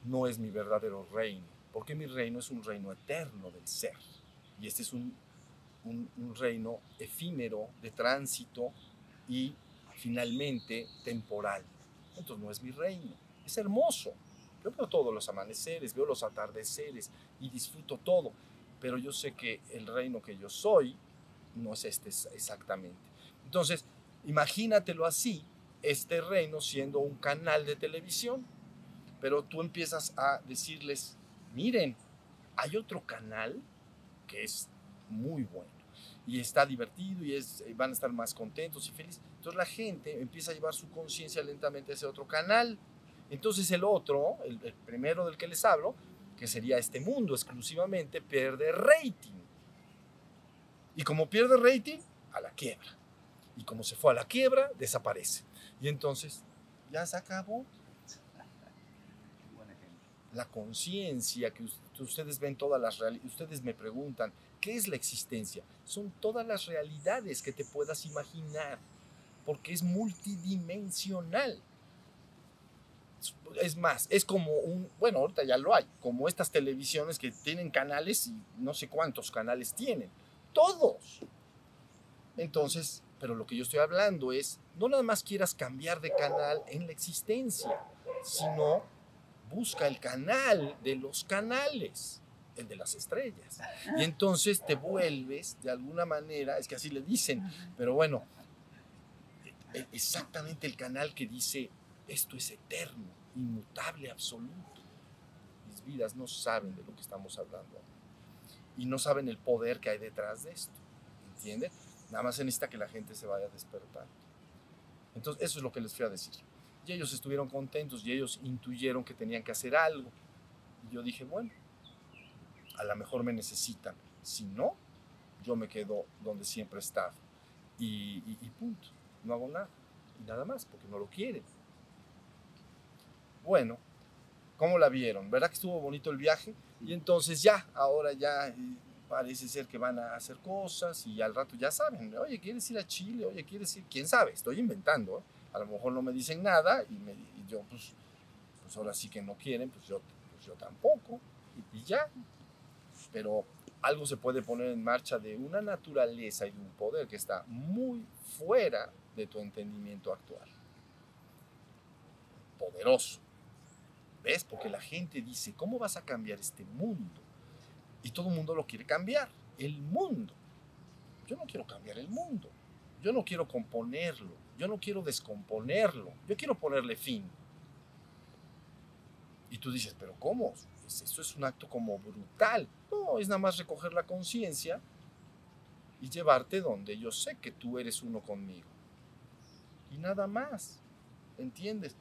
no es mi verdadero reino, porque mi reino es un reino eterno del ser. Y este es un un, reino efímero de tránsito y finalmente temporal. Entonces no es mi reino, es hermoso. Yo veo todos los amaneceres, veo los atardeceres y disfruto todo, pero yo sé que el reino que yo soy no es este exactamente. Entonces, imagínatelo así, este reino siendo un canal de televisión, pero tú empiezas a decirles, miren, hay otro canal que es muy bueno y está divertido y es, eh, van a estar más contentos y felices. Entonces la gente empieza a llevar su conciencia lentamente a ese otro canal. Entonces el otro, el, primero del que les hablo, que sería este mundo exclusivamente, pierde rating. Y como pierde rating, a la quiebra. Y como se fue a la quiebra, desaparece. Y entonces, ya se acabó. La conciencia que ustedes ven todas las realidades, ustedes me preguntan, ¿Qué es la existencia? Son todas las realidades que te puedas imaginar, porque es multidimensional. Es más, es como un, bueno, ahorita ya lo hay, como estas televisiones que tienen canales y no sé cuántos canales tienen. Todos. Entonces, pero lo que yo estoy hablando es, no nada más quieras cambiar de canal en la existencia, sino busca el canal de los canales el de las estrellas. Y entonces te vuelves, de alguna manera, es que así le dicen, pero bueno, e, exactamente el canal que dice, esto es eterno, inmutable, absoluto. Mis vidas no saben de lo que estamos hablando. Y no saben el poder que hay detrás de esto. ¿Entiende? Nada más se necesita que la gente se vaya despertando. Entonces, eso es lo que les fui a decir. Y ellos estuvieron contentos y ellos intuyeron que tenían que hacer algo. Y yo dije, bueno, a lo mejor me necesitan. Si no, yo me quedo donde siempre he estado. Y, punto. No hago nada. Y nada más, porque no lo quieren. Bueno, ¿cómo la vieron? ¿Verdad que estuvo bonito el viaje? Y entonces ya, ahora ya eh, parece ser que van a hacer cosas y al rato ya saben, oye, ¿quieres ir a Chile? Oye, ¿quieres ir? ¿Quién sabe? Estoy inventando. ¿eh? A lo mejor no me dicen nada y, me, yo, pues, pues ahora sí que no quieren, pues yo, pues yo tampoco. y ya, pero algo se puede poner en marcha de una naturaleza y un poder que está muy fuera de tu entendimiento actual. Poderoso. ¿Ves? Porque la gente dice, ¿cómo vas a cambiar este mundo? Y todo el mundo lo quiere cambiar. El mundo. Yo no quiero cambiar el mundo. Yo no quiero componerlo. Yo no quiero descomponerlo. Yo quiero ponerle fin. Y tú dices, pero ¿cómo? Eso es un acto como brutal. No, es nada más recoger la conciencia y llevarte donde yo sé que tú eres uno conmigo. Y nada más. ¿Entiendes?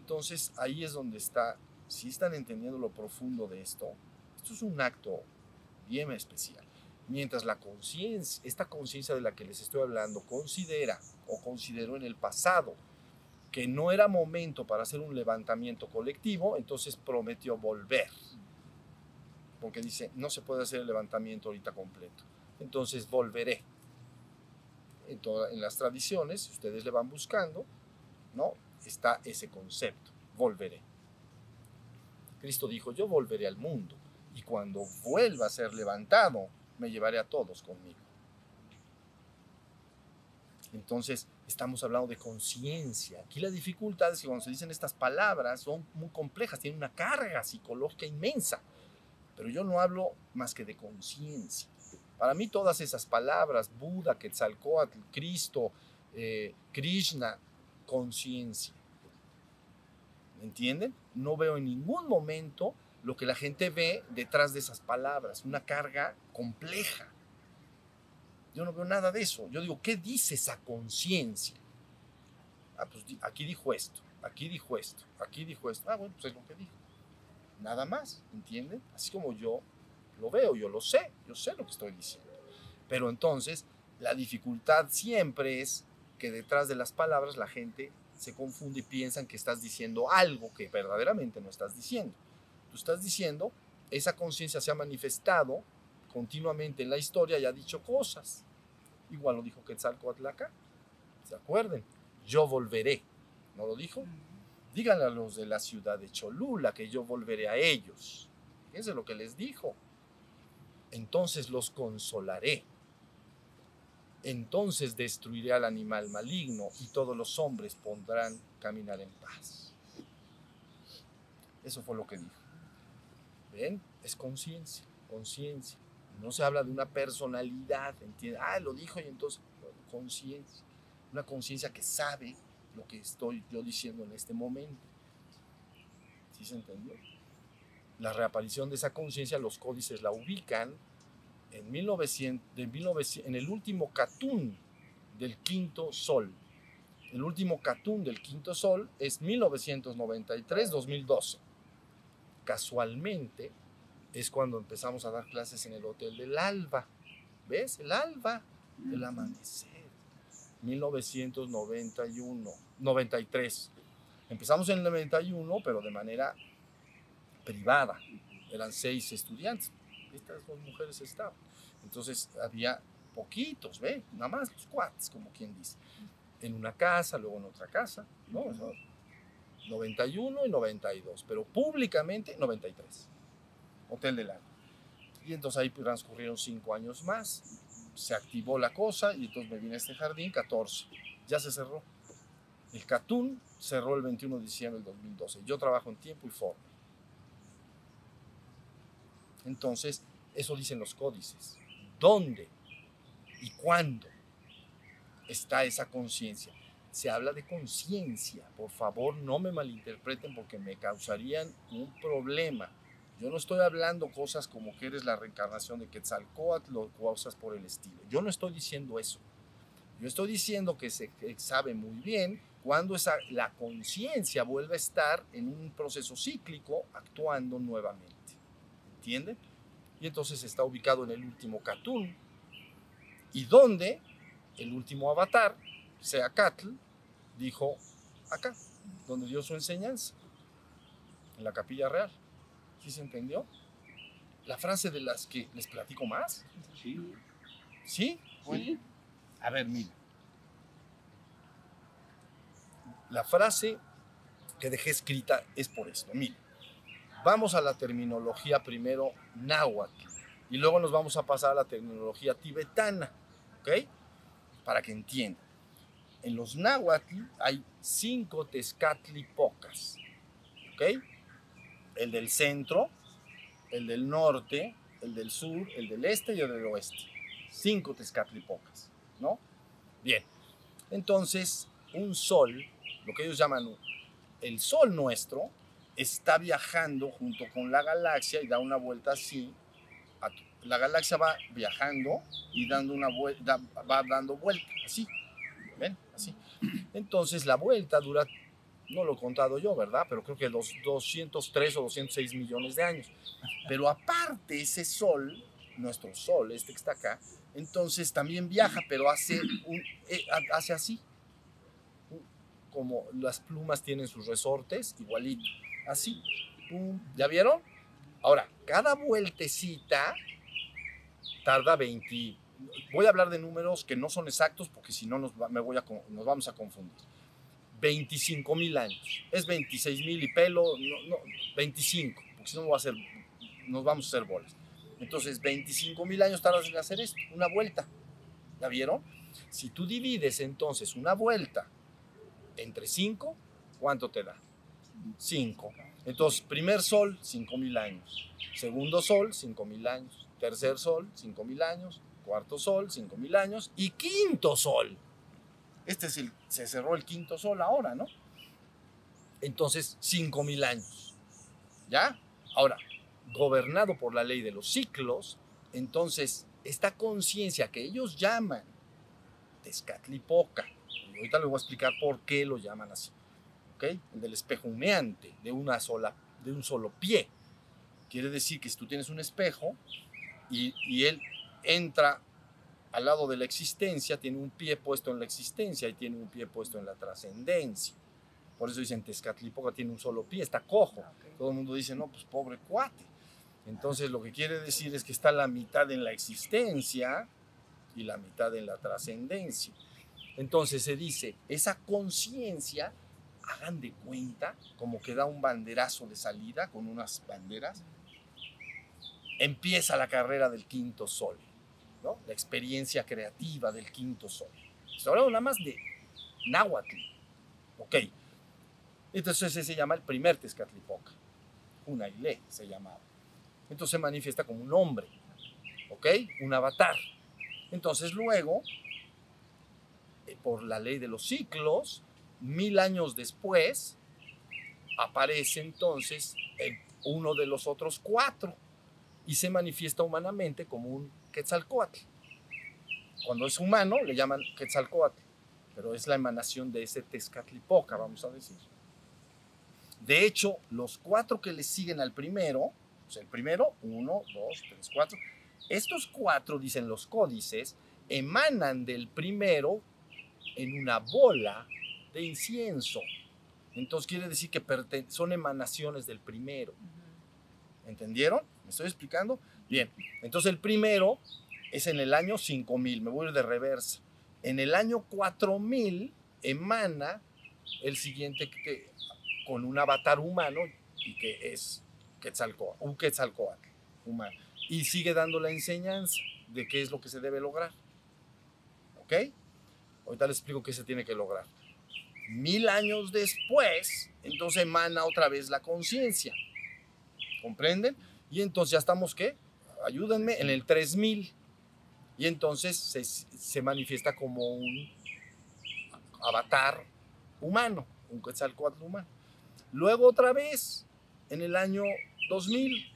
Entonces ahí es donde está, si están entendiendo lo profundo de esto, esto es un acto bien especial. Mientras la conciencia, esta conciencia de la que les estoy hablando, considera o consideró en el pasado que no era momento para hacer un levantamiento colectivo, entonces prometió volver. Porque dice, no se puede hacer el levantamiento ahorita completo. Entonces volveré. En, en las tradiciones, si ustedes le van buscando, ¿no? Está ese concepto. volveré. Cristo dijo, yo volveré al mundo y cuando vuelva a ser levantado, me llevaré a todos conmigo. Entonces, estamos hablando de conciencia. Aquí la dificultad es que cuando se dicen estas palabras son muy complejas, tienen una carga psicológica inmensa. Pero yo no hablo más que de conciencia. Para mí todas esas palabras, Buda, Quetzalcoatl, Cristo, eh, Krishna, conciencia. ¿Me entienden? No veo en ningún momento lo que la gente ve detrás de esas palabras, una carga compleja. Yo no veo nada de eso. Yo digo, ¿qué dice esa conciencia? Ah, pues aquí dijo esto, aquí dijo esto, aquí dijo esto. Ah, bueno, pues es lo que dijo. Nada más, ¿entienden? Así como yo lo veo, yo lo sé, yo sé lo que estoy diciendo. Pero entonces, la dificultad siempre es que detrás de las palabras la gente se confunde y piensan que estás diciendo algo que verdaderamente no estás diciendo. Tú estás diciendo, esa conciencia se ha manifestado continuamente en la historia y ha dicho cosas. Igual lo dijo Quetzalcoatl acá. ¿Se acuerden? Yo volveré. ¿No lo dijo? Díganle a los de la ciudad de Cholula que yo volveré a ellos. Fíjense lo que les dijo. Entonces los consolaré entonces destruiré al animal maligno y todos los hombres pondrán caminar en paz. Eso fue lo que dijo. ¿Ven? Es conciencia, conciencia. No se habla de una personalidad, ¿entiendes? Ah, lo dijo y entonces, conciencia. Una conciencia que sabe lo que estoy yo diciendo en este momento. ¿Sí se entendió? La reaparición de esa conciencia, los códices la ubican en, 1900, en el último catún del quinto sol. El último catún del quinto sol es 1993-2012. Casualmente es cuando empezamos a dar clases en el Hotel del Alba. ¿Ves? El Alba, el amanecer. 1991, 93. Empezamos en el 91, pero de manera privada. Eran seis estudiantes estas dos mujeres estaban. Entonces había poquitos, ¿ve? Nada más los cuates, como quien dice. En una casa, luego en otra casa, ¿no? 91 y 92, pero públicamente 93. Hotel del Lago. Y entonces ahí transcurrieron cinco años más. Se activó la cosa y entonces me vine a este jardín, 14. Ya se cerró. El Catún cerró el 21 de diciembre del 2012. Yo trabajo en tiempo y forma. Entonces, eso dicen los códices. ¿Dónde y cuándo está esa conciencia? Se habla de conciencia. Por favor, no me malinterpreten porque me causarían un problema. Yo no estoy hablando cosas como que eres la reencarnación de Quetzalcoatl o cosas por el estilo. Yo no estoy diciendo eso. Yo estoy diciendo que se sabe muy bien cuando esa, la conciencia vuelve a estar en un proceso cíclico actuando nuevamente. ¿entienden? Y entonces está ubicado en el último Katun. Y donde el último avatar, sea Catl, dijo acá, donde dio su enseñanza, en la capilla real. ¿Sí se entendió? La frase de las que les platico más. Sí. ¿Sí? Sí. A ver, mira. La frase que dejé escrita es por esto. Mira. Vamos a la terminología primero náhuatl y luego nos vamos a pasar a la terminología tibetana, ¿ok? Para que entiendan. En los náhuatl hay cinco tezcatlipocas, ¿ok? El del centro, el del norte, el del sur, el del este y el del oeste. Cinco tezcatlipocas, ¿no? Bien. Entonces, un sol, lo que ellos llaman el sol nuestro, está viajando junto con la galaxia y da una vuelta así. La galaxia va viajando y dando una vuelta, va dando vuelta, así. ¿Ven? Así. Entonces la vuelta dura, no lo he contado yo, ¿verdad? Pero creo que los 203 o 206 millones de años. Pero aparte ese sol, nuestro sol, este que está acá, entonces también viaja, pero hace, un, eh, hace así. Como las plumas tienen sus resortes, igualito así. ¿Ya vieron? Ahora, cada vueltecita tarda 20. Voy a hablar de números que no son exactos porque si no nos, nos vamos a confundir. 25 mil años. Es 26 mil y pelo, no, no, 25, porque si no va a ser, nos vamos a hacer bolas. Entonces, 25 mil años tardas en hacer esto, una vuelta. ¿La vieron? Si tú divides entonces una vuelta entre 5, ¿cuánto te da? 5. Entonces, primer sol, 5 mil años. Segundo sol, 5 mil años. Tercer sol, 5 mil años. Cuarto sol, 5 mil años. Y quinto sol. Este se cerró el quinto sol ahora, ¿no? Entonces, 5 mil años. ¿Ya? Ahora, gobernado por la ley de los ciclos, entonces esta conciencia que ellos llaman Tezcatlipoca, y ahorita les voy a explicar por qué lo llaman así, ¿ok? El del espejo humeante, de, una sola, de un solo pie. Quiere decir que si tú tienes un espejo y él entra al lado de la existencia, tiene un pie puesto en la existencia y tiene un pie puesto en la trascendencia. Por eso dicen Tezcatlipoca tiene un solo pie, está cojo. Todo el mundo dice, no, pues pobre cuate. Entonces lo que quiere decir es que está la mitad en la existencia y la mitad en la trascendencia. Entonces se dice, esa conciencia, hagan de cuenta, como que da un banderazo de salida con unas banderas, empieza la carrera del quinto sol, ¿no? la experiencia creativa del quinto sol. Estoy hablando nada más de náhuatl. Ok. Entonces ese se llama el primer Tezcatlipoca. Unaile se llamaba. Entonces se manifiesta como un hombre. ¿Ok? Un avatar. Entonces luego, eh, por la ley de los ciclos, mil años después, aparece entonces el- uno de los otros cuatro y se manifiesta humanamente como un Quetzalcoatl. Cuando es humano le llaman Quetzalcoatl, pero es la emanación de ese Tezcatlipoca, vamos a decir. De hecho, los cuatro que le siguen al primero, el primero, uno, dos, tres, cuatro, estos cuatro, dicen los códices, emanan del primero en una bola de incienso. Entonces quiere decir que son emanaciones del primero. ¿Entendieron? ¿Me estoy explicando? Bien, entonces el primero es en el año 5000, me voy a ir de reversa. En el año 4000 emana el siguiente que, con un avatar humano y que es Quetzalcóatl, un Quetzalcóatl humano. Y sigue dando la enseñanza de qué es lo que se debe lograr. ¿Ok? Ahorita les explico qué se tiene que lograr. Mil años después, entonces emana otra vez la conciencia. ¿Comprenden? Y entonces ya estamos, ¿qué? Ayúdenme, en el 3000. Y entonces se, se manifiesta como un avatar humano, un Quetzalcóatl humano. Luego otra vez, en el año 2000,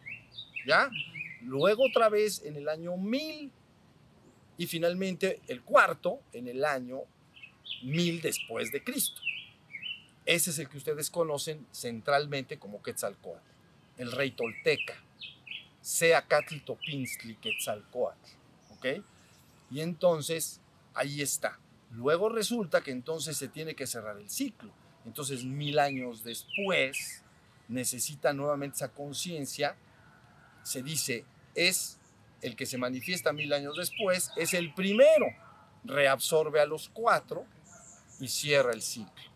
¿ya? Luego otra vez en el año 1000 y finalmente el cuarto en el año 1000 después de Cristo. Ese es el que ustedes conocen centralmente como Quetzalcóatl, el rey tolteca, Seacatl Topinztli Quetzalcóatl, ¿ok? Y entonces ahí está. Luego resulta que entonces se tiene que cerrar el ciclo. Entonces mil años después necesita nuevamente esa conciencia. Se dice, es el que se manifiesta mil años después, es el primero. Reabsorbe a los cuatro y cierra el ciclo.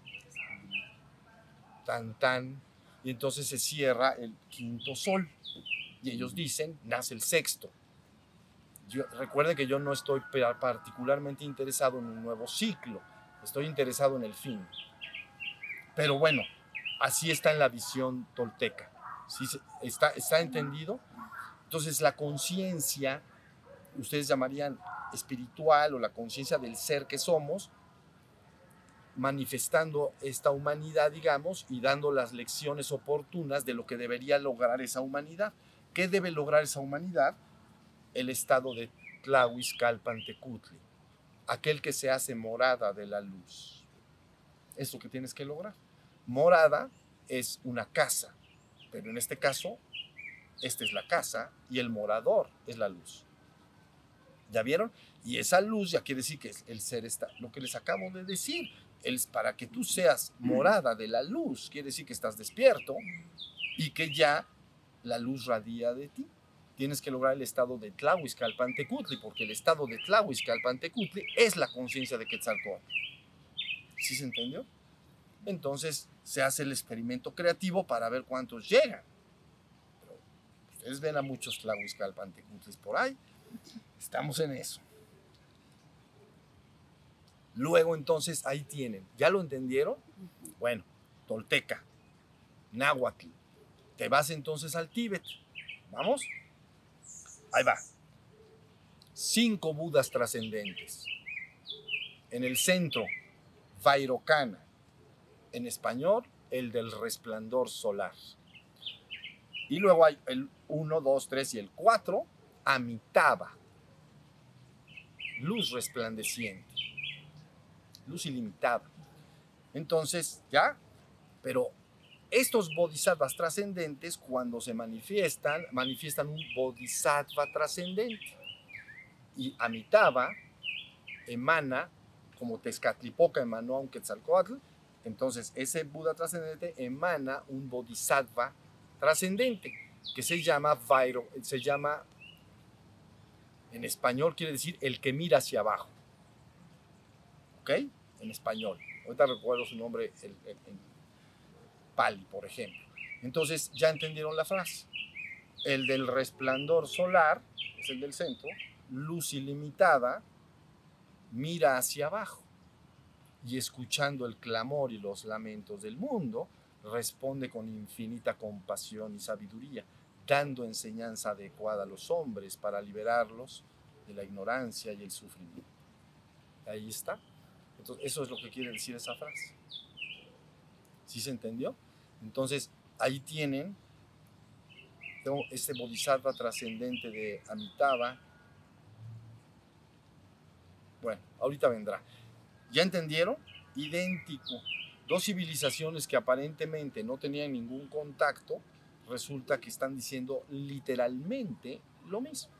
Tan, tan. Y entonces se cierra el quinto sol. Y ellos dicen, nace el sexto. Yo, recuerden que yo no estoy pa- particularmente interesado en un nuevo ciclo, estoy interesado en el fin. Pero bueno, así está en la visión tolteca. ¿Sí está, ¿Está entendido? Entonces la conciencia, ustedes llamarían espiritual o la conciencia del ser que somos, manifestando esta humanidad, digamos, y dando las lecciones oportunas de lo que debería lograr esa humanidad. ¿Qué debe lograr esa humanidad? El estado de Tlahuizcalpantecutli, aquel que se hace morada de la luz. Es lo que tienes que lograr. Morada es una casa, pero en este caso, esta es la casa y el morador es la luz. ¿Ya vieron? Y esa luz ya quiere decir que el ser está, lo que les acabo de decir, es para que tú seas morada de la luz, quiere decir que estás despierto y que ya la luz radia de ti. Tienes que lograr el estado de Tlahuizcalpantecutli, porque el estado de Tlahuizcalpantecutli es la conciencia de Quetzalcóatl. ¿Sí se entendió? Entonces se hace el experimento creativo para ver cuántos llegan. Pero ustedes ven a muchos Tlahuizcalpantecutlis por ahí. Estamos en eso. Luego entonces ahí tienen. ¿Ya lo entendieron? Bueno, Tolteca, Náhuatl. Te vas entonces al Tíbet. ¿Vamos? Ahí va. Cinco Budas trascendentes. En el centro, Vairocana. En español, el del resplandor solar. Y luego hay el 1, 2, 3 y el 4, Amitabha. Luz resplandeciente. Luz ilimitada. Entonces, ¿ya? Pero estos bodhisattvas trascendentes, cuando se manifiestan, manifiestan un bodhisattva trascendente. Y Amitabha emana, como Tezcatlipoca emanó a un Quetzalcoatl, entonces ese Buda trascendente emana un bodhisattva trascendente, que se llama Vairo, se llama, en español quiere decir el que mira hacia abajo. ¿Ok? En español. Ahorita recuerdo su nombre en, Pali, por ejemplo. Entonces, ya entendieron la frase. El del resplandor solar, es el del centro, luz ilimitada, mira hacia abajo y escuchando el clamor y los lamentos del mundo, responde con infinita compasión y sabiduría, dando enseñanza adecuada a los hombres para liberarlos de la ignorancia y el sufrimiento. Ahí está. Entonces, eso es lo que quiere decir esa frase. ¿Sí se entendió? Entonces, ahí tienen este bodhisattva trascendente de Amitabha. Bueno, ahorita vendrá. ¿Ya entendieron? Idéntico. Dos civilizaciones que aparentemente no tenían ningún contacto, resulta que están diciendo literalmente lo mismo.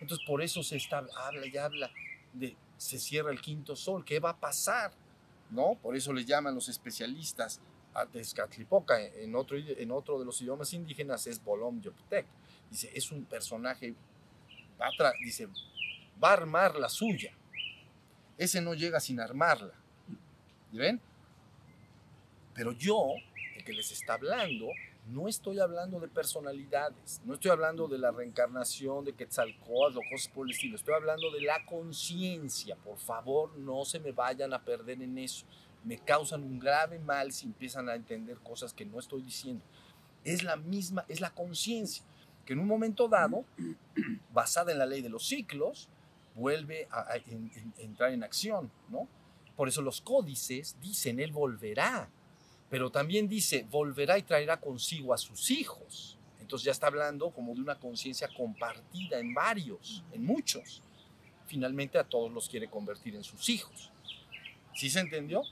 Entonces, por eso se está, habla y habla de se cierra el quinto sol, ¿qué va a pasar? ¿No? Por eso le llaman los especialistas a Tezcatlipoca, en otro, en otro de los idiomas indígenas es Bolom Yoptec. Dice, es un personaje, va a, dice, va a armar la suya. Ese no llega sin armarla. ¿Y ven? Pero yo, el que les está hablando, no estoy hablando de personalidades, no estoy hablando de la reencarnación de Quetzalcóatl o cosas por el estilo, estoy hablando de la conciencia. Por favor, no se me vayan a perder en eso. Me causan un grave mal si empiezan a entender cosas que no estoy diciendo. Es la misma, es la conciencia, que en un momento dado, basada en la ley de los ciclos, vuelve a, a, a entrar en acción, ¿no? Por eso los códices dicen, Él volverá, pero también dice, volverá y traerá consigo a sus hijos. Entonces ya está hablando como de una conciencia compartida en varios, en muchos. Finalmente a todos los quiere convertir en sus hijos. ¿Sí se entendió?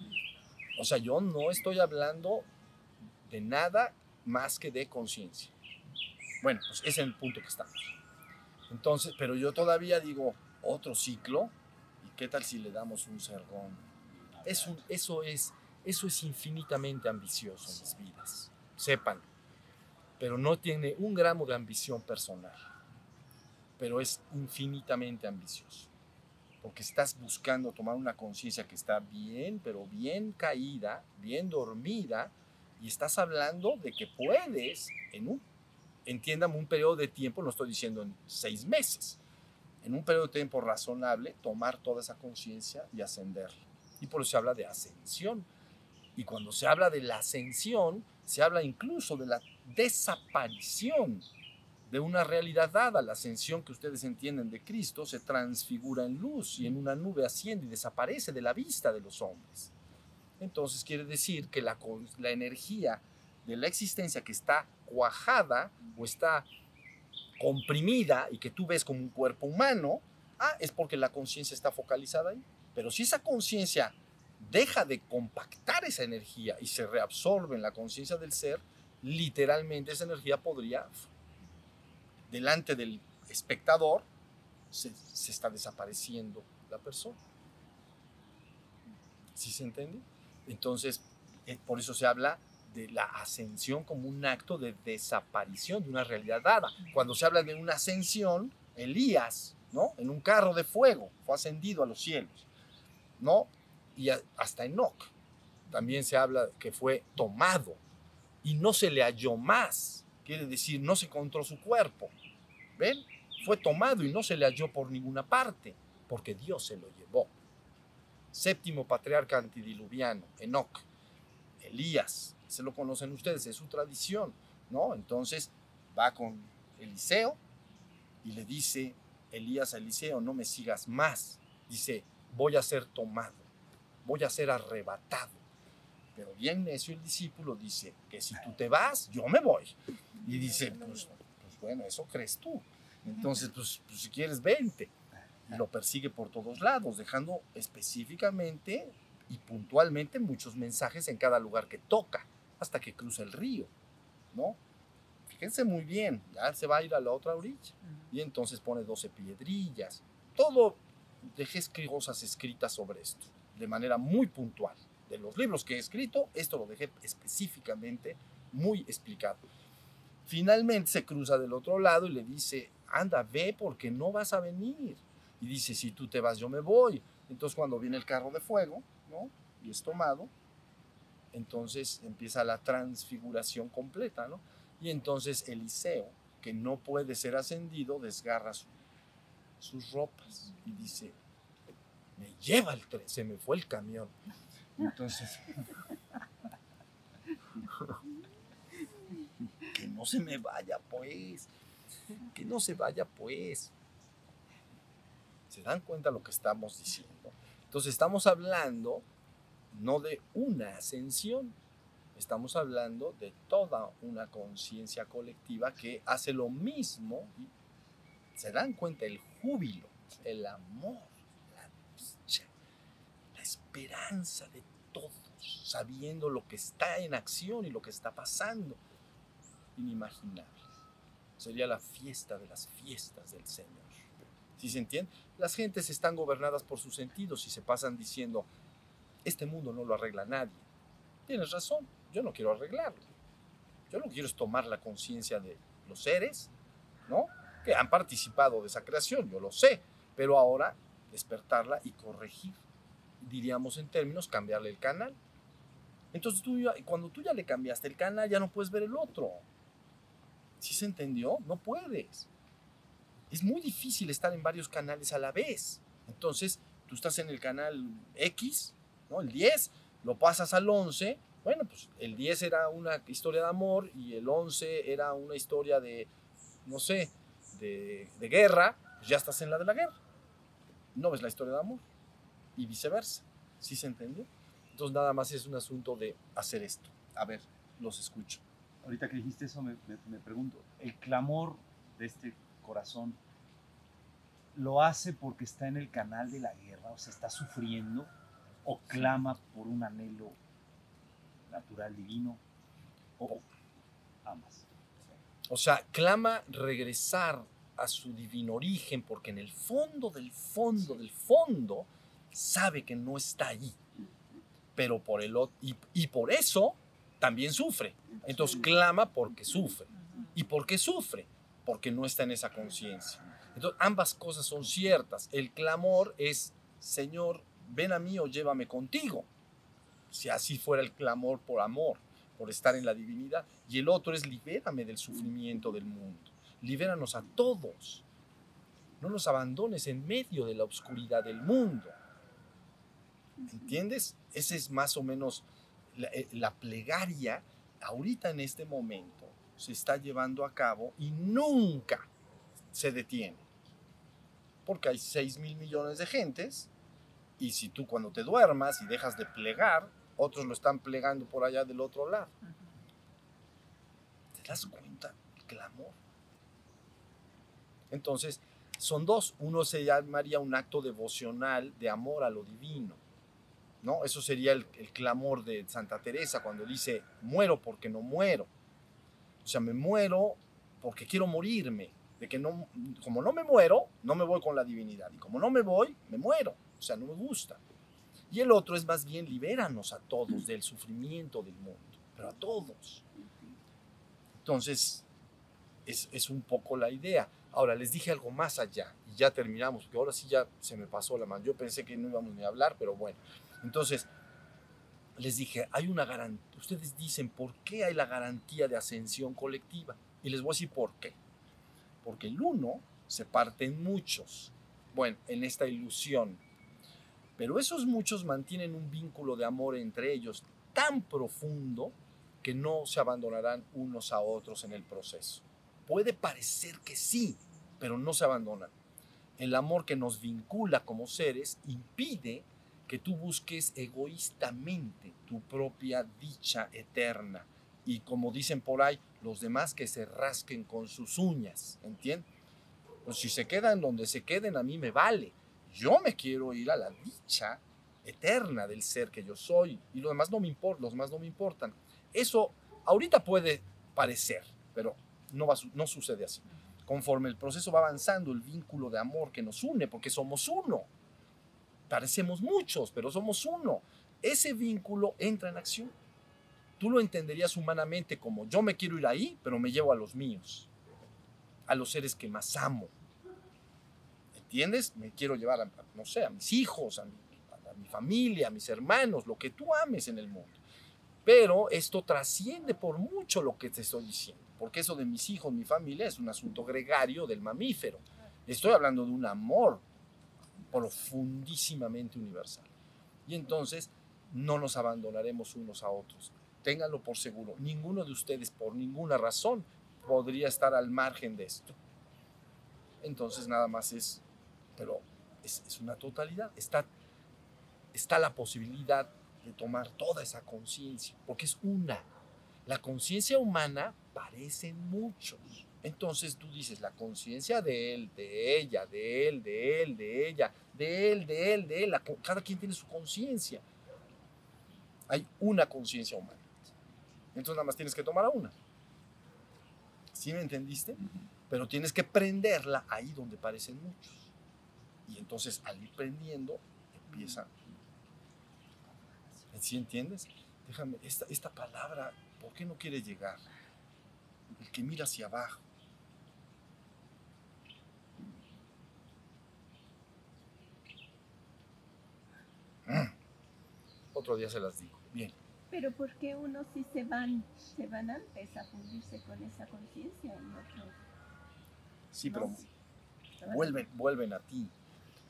O sea, yo no estoy hablando de nada más que de conciencia. Bueno, pues ese es el punto que estamos. Entonces, pero yo todavía digo, otro ciclo, ¿y qué tal si le damos un sergón? Es un, eso es eso es infinitamente ambicioso en las vidas, sepan. Pero no tiene un gramo de ambición personal. Pero es infinitamente ambicioso. Porque estás buscando tomar una conciencia que está bien, pero bien caída, bien dormida, y estás hablando de que puedes, en un, entiéndame, un periodo de tiempo, no estoy diciendo en seis meses, en un periodo de tiempo razonable, tomar toda esa conciencia y ascenderla. Y por eso se habla de ascensión y cuando se habla de la ascensión, se habla incluso de la desaparición de una realidad dada. La ascensión que ustedes entienden de Cristo se transfigura en luz y en una nube asciende y desaparece de la vista de los hombres. Entonces quiere decir que la, energía de la existencia que está cuajada o está comprimida y que tú ves como un cuerpo humano, ah, es porque la conciencia está focalizada ahí. Pero si esa conciencia deja de compactar esa energía y se reabsorbe en la conciencia del ser, literalmente esa energía podría, delante del espectador, se, está desapareciendo la persona. ¿Sí se entiende? Entonces, eh, por eso se habla de la ascensión como un acto de desaparición de una realidad dada. Cuando se habla de una ascensión, Elías, ¿no? En un carro de fuego fue ascendido a los cielos, ¿no? Y hasta Enoch. también se habla que fue tomado y no se le halló más. Quiere decir, no se encontró su cuerpo. ¿Ven? Fue tomado y no se le halló por ninguna parte, porque Dios se lo llevó. Séptimo patriarca antidiluviano, Enoch, Elías, se lo conocen ustedes, es su tradición, ¿no? Entonces va con Eliseo y le dice Elías a Eliseo, no me sigas más. Dice, voy a ser tomado, voy a ser arrebatado. Pero bien necio el discípulo dice que si tú te vas, yo me voy. Y dice, pues, pues bueno, eso crees tú. Entonces, pues, pues, si quieres, vente. Y lo persigue por todos lados, dejando específicamente y puntualmente muchos mensajes en cada lugar que toca, hasta que cruza el río, ¿no? Fíjense muy bien, ya se va a ir a la otra orilla. Y entonces pone 12 piedrillas. Todo, dejé cosas escritas sobre esto, de manera muy puntual. De los libros que he escrito, esto lo dejé específicamente muy explicado. Finalmente se cruza del otro lado y le dice, anda, ve porque no vas a venir. Y dice, si tú te vas, yo me voy. Entonces cuando viene el carro de fuego, ¿no? Y es tomado, entonces empieza la transfiguración completa, ¿no? Y entonces Eliseo, que no puede ser ascendido, desgarra sus ropas y dice, me lleva el tren, se me fue el camión. Entonces, que no se me vaya pues, que no se vaya pues. ¿Se dan cuenta lo que estamos diciendo? Entonces estamos hablando no de una ascensión, estamos hablando de toda una conciencia colectiva que hace lo mismo se dan cuenta el júbilo, el amor, esperanza de todos, sabiendo lo que está en acción y lo que está pasando. Inimaginable. Sería la fiesta de las fiestas del Señor. ¿Sí se entiende? Las gentes están gobernadas por sus sentidos y se pasan diciendo, este mundo no lo arregla nadie. Tienes razón, yo no quiero arreglarlo. Yo lo que quiero es tomar la conciencia de los seres, ¿no? Que han participado de esa creación, yo lo sé, pero ahora despertarla y corregir. Diríamos en términos, cambiarle el canal. Entonces tú cuando tú ya le cambiaste el canal, ya no puedes ver el otro. ¿Sí se entendió? No puedes es muy difícil estar en varios canales a la vez. Entonces, tú estás en el canal X, ¿no? El 10, lo pasas al 11. Bueno, pues el 10 era una historia de amor y el 11 era una historia de, no sé, de, de guerra. Pues ya estás en la de la guerra. No ves la historia de amor. Y viceversa. ¿Sí se entendió? Entonces, nada más es un asunto de hacer esto. A ver, los escucho. Ahorita que dijiste eso, me, me, me pregunto, el clamor de este corazón lo hace porque está en el canal de la guerra, o sea, está sufriendo, o clama por un anhelo natural divino, o ambas. O sea, clama regresar a su divino origen porque en el fondo del fondo del fondo sabe que no está ahí. Pero por el y, y por eso también sufre. Entonces clama porque sufre. ¿Y por qué sufre? porque no está en esa conciencia. Entonces, ambas cosas son ciertas. El clamor es, Señor, ven a mí o llévame contigo. Si así fuera el clamor por amor, por estar en la divinidad. Y el otro es, libérame del sufrimiento del mundo. Libéranos a todos. No nos abandones en medio de la oscuridad del mundo. ¿Entiendes? Esa es más o menos la, eh, la plegaria ahorita en este momento se está llevando a cabo y nunca se detiene. Porque hay 6 mil millones de gentes y si tú cuando te duermas y dejas de plegar, otros lo están plegando por allá del otro lado. ¿Te das cuenta? El clamor. Entonces, son dos. Uno se llamaría un acto devocional de amor a lo divino. ¿No? Eso sería el, clamor de Santa Teresa cuando dice, muero porque no muero. O sea, me muero porque quiero morirme. De que no, como no me muero, no me voy con la divinidad. Y como no me voy, me muero. O sea, no me gusta. Y el otro es más bien, libéranos a todos del sufrimiento del mundo. Pero a todos. Entonces, es, es un poco la idea. Ahora, les dije algo más allá. Y ya terminamos. Porque ahora sí ya se me pasó la mano. Yo pensé que no íbamos ni a hablar, pero bueno. Entonces, les dije, hay una garantía, ustedes dicen, ¿por qué hay la garantía de ascensión colectiva? Y les voy a decir por qué. Porque el uno se parte en muchos, bueno, en esta ilusión. Pero esos muchos mantienen un vínculo de amor entre ellos tan profundo que no se abandonarán unos a otros en el proceso. Puede parecer que sí, pero no se abandonan. El amor que nos vincula como seres impide que tú busques egoístamente tu propia dicha eterna. Y como dicen por ahí, los demás que se rasquen con sus uñas, ¿entiendes? Pues si se quedan donde se queden, a mí me vale. Yo me quiero ir a la dicha eterna del ser que yo soy. Y los demás no me importa, los demás no me importan. Eso ahorita puede parecer, pero no, va, no sucede así. Conforme el proceso va avanzando, el vínculo de amor que nos une, porque somos uno. Parecemos muchos, pero somos uno. Ese vínculo entra en acción. Tú lo entenderías humanamente como yo me quiero ir ahí, pero me llevo a los míos, a los seres que más amo. ¿Entiendes? Me quiero llevar a, no sé, a mis hijos, a mi, a mi familia, a mis hermanos, lo que tú ames en el mundo. Pero esto trasciende por mucho lo que te estoy diciendo, porque eso de mis hijos, mi familia, es un asunto gregario del mamífero. Estoy hablando de un amor profundísimamente universal. Y entonces no nos abandonaremos unos a otros. Ténganlo por seguro. Ninguno de ustedes, por ninguna razón, podría estar al margen de esto. Entonces nada más es, pero es, una totalidad. Está, está la posibilidad de tomar toda esa conciencia, porque es una. La conciencia humana parecen muchos. Entonces tú dices, la conciencia de él, de ella, de él, de él, de ella, de él, de él, de él, cada quien tiene su conciencia. Hay una conciencia humana. Entonces nada más tienes que tomar a una. ¿Sí me entendiste? Pero tienes que prenderla ahí donde parecen muchos. Y entonces al ir prendiendo, empieza ¿Sí entiendes? Déjame, esta, esta palabra, ¿por qué no quiere llegar? El que mira hacia abajo. Otro día se las digo. Bien. Pero ¿por qué unos sí se van, se van antes a fundirse con esa conciencia y otros? Sí, no? pero vuelven, vuelven a ti.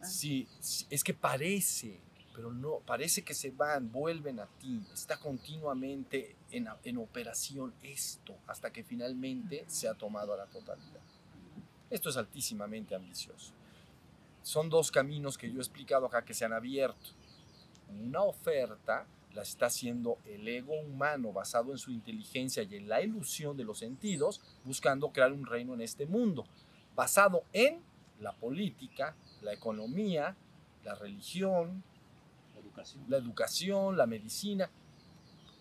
Ah. Sí, sí, es que parece, pero no, parece que se van, vuelven a ti. Está continuamente en, en operación esto hasta que finalmente se ha tomado a la totalidad. Esto es altísimamente ambicioso. Son dos caminos que yo he explicado acá que se han abierto. Una oferta la está haciendo el ego humano basado en su inteligencia y en la ilusión de los sentidos, buscando crear un reino en este mundo, basado en la política, la economía, la religión, La educación. la educación, la medicina,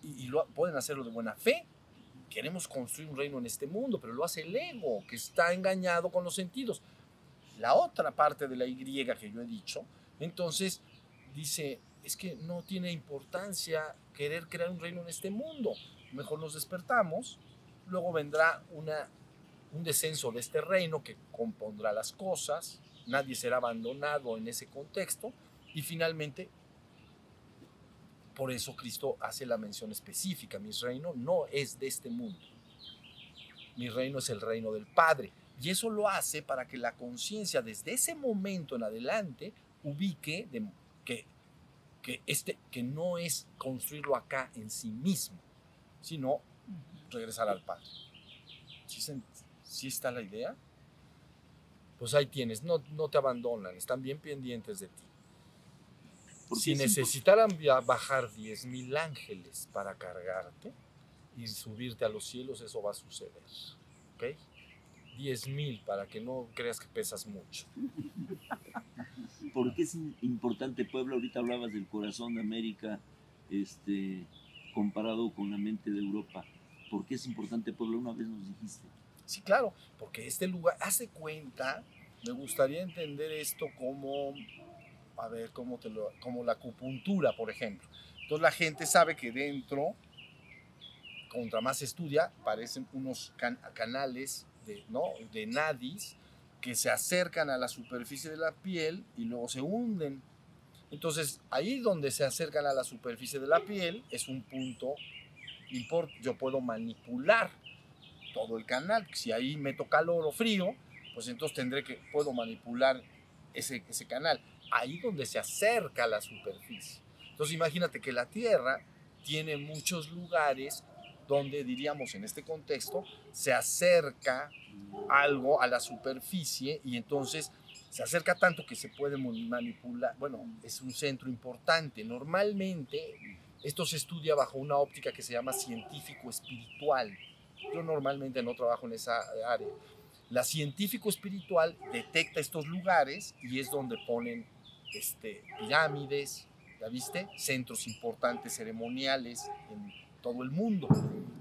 y, y lo, pueden hacerlo de buena fe. Queremos construir un reino en este mundo, pero lo hace el ego, que está engañado con los sentidos. La otra parte de la Y que yo he dicho, entonces dice, es que no tiene importancia querer crear un reino en este mundo. Mejor nos despertamos, luego vendrá una, un descenso de este reino que compondrá las cosas, nadie será abandonado en ese contexto, y finalmente por eso Cristo hace la mención específica, mi reino no es de este mundo. Mi reino es el reino del Padre. Y eso lo hace para que la conciencia desde ese momento en adelante ubique que, que, este, que no es construirlo acá en sí mismo, sino regresar al Padre. ¿Sí, se- sí está la idea? Pues ahí tienes, no, no te abandonan, están bien pendientes de ti. Si es necesitaran bajar 10.000 ángeles para cargarte y subirte a los cielos, eso va a suceder. ¿Ok? 10.000 para que no creas que pesas mucho. ¿Por qué es importante Puebla? Ahorita hablabas del corazón de América, este, comparado con la mente de Europa. ¿Por qué es importante Puebla? Una vez nos dijiste. Sí, claro, porque este lugar, hace cuenta, me gustaría entender esto como, a ver, cómo te lo, como la acupuntura, por ejemplo. Entonces la gente sabe que dentro, contra más estudia, parecen unos can- canales de, ¿no? de nadis que se acercan a la superficie de la piel y luego se hunden. Entonces, ahí donde se acercan a la superficie de la piel es un punto importante. Yo puedo manipular todo el canal. Si ahí meto calor o frío, pues entonces tendré que, puedo manipular ese, ese canal. Ahí donde se acerca a la superficie. Entonces, imagínate que la Tierra tiene muchos lugares donde diríamos en este contexto se acerca algo a la superficie y entonces se acerca tanto que se puede manipular. Bueno, es un centro importante. Normalmente esto se estudia bajo una óptica que se llama científico espiritual. Yo normalmente no trabajo en esa área. La científico espiritual detecta estos lugares y es donde ponen este, pirámides, ¿ya viste? Centros importantes ceremoniales en todo el mundo.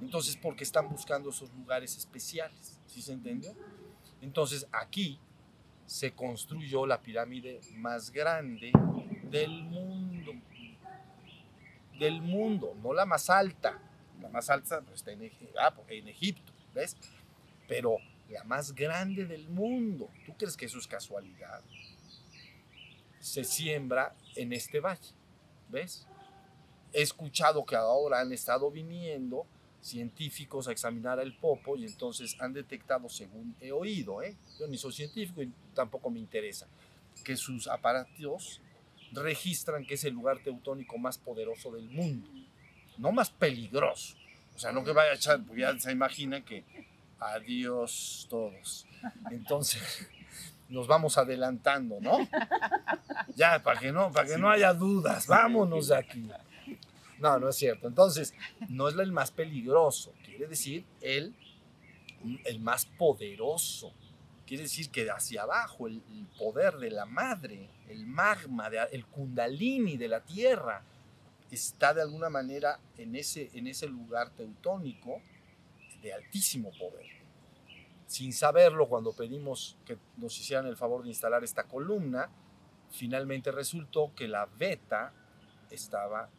Entonces, porque están buscando esos lugares especiales, ¿sí se entendió? Entonces, aquí se construyó la pirámide más grande del mundo. Del mundo, no la más alta. La más alta pues, está en, ah, pues, en Egipto, ¿ves? Pero la más grande del mundo. ¿Tú crees que eso es casualidad? Se siembra en este valle, ¿ves? He escuchado que ahora han estado viniendo científicos a examinar el popo y entonces han detectado, según he oído, ¿eh? yo ni soy científico y tampoco me interesa, que sus aparatos registran que es el lugar teutónico más poderoso del mundo, no más peligroso. O sea, no que vaya a echar, porque ya se imagina que adiós todos. Entonces, nos vamos adelantando, ¿no? Ya, para que no, para que no haya dudas, vámonos de aquí. No, no es cierto. Entonces, no es el más peligroso, quiere decir el, el más poderoso. Quiere decir que hacia abajo, el, poder de la madre, el magma, el kundalini de la tierra, está de alguna manera en ese, en ese lugar teutónico de altísimo poder. Sin saberlo, cuando pedimos que nos hicieran el favor de instalar esta columna, finalmente resultó que la beta estaba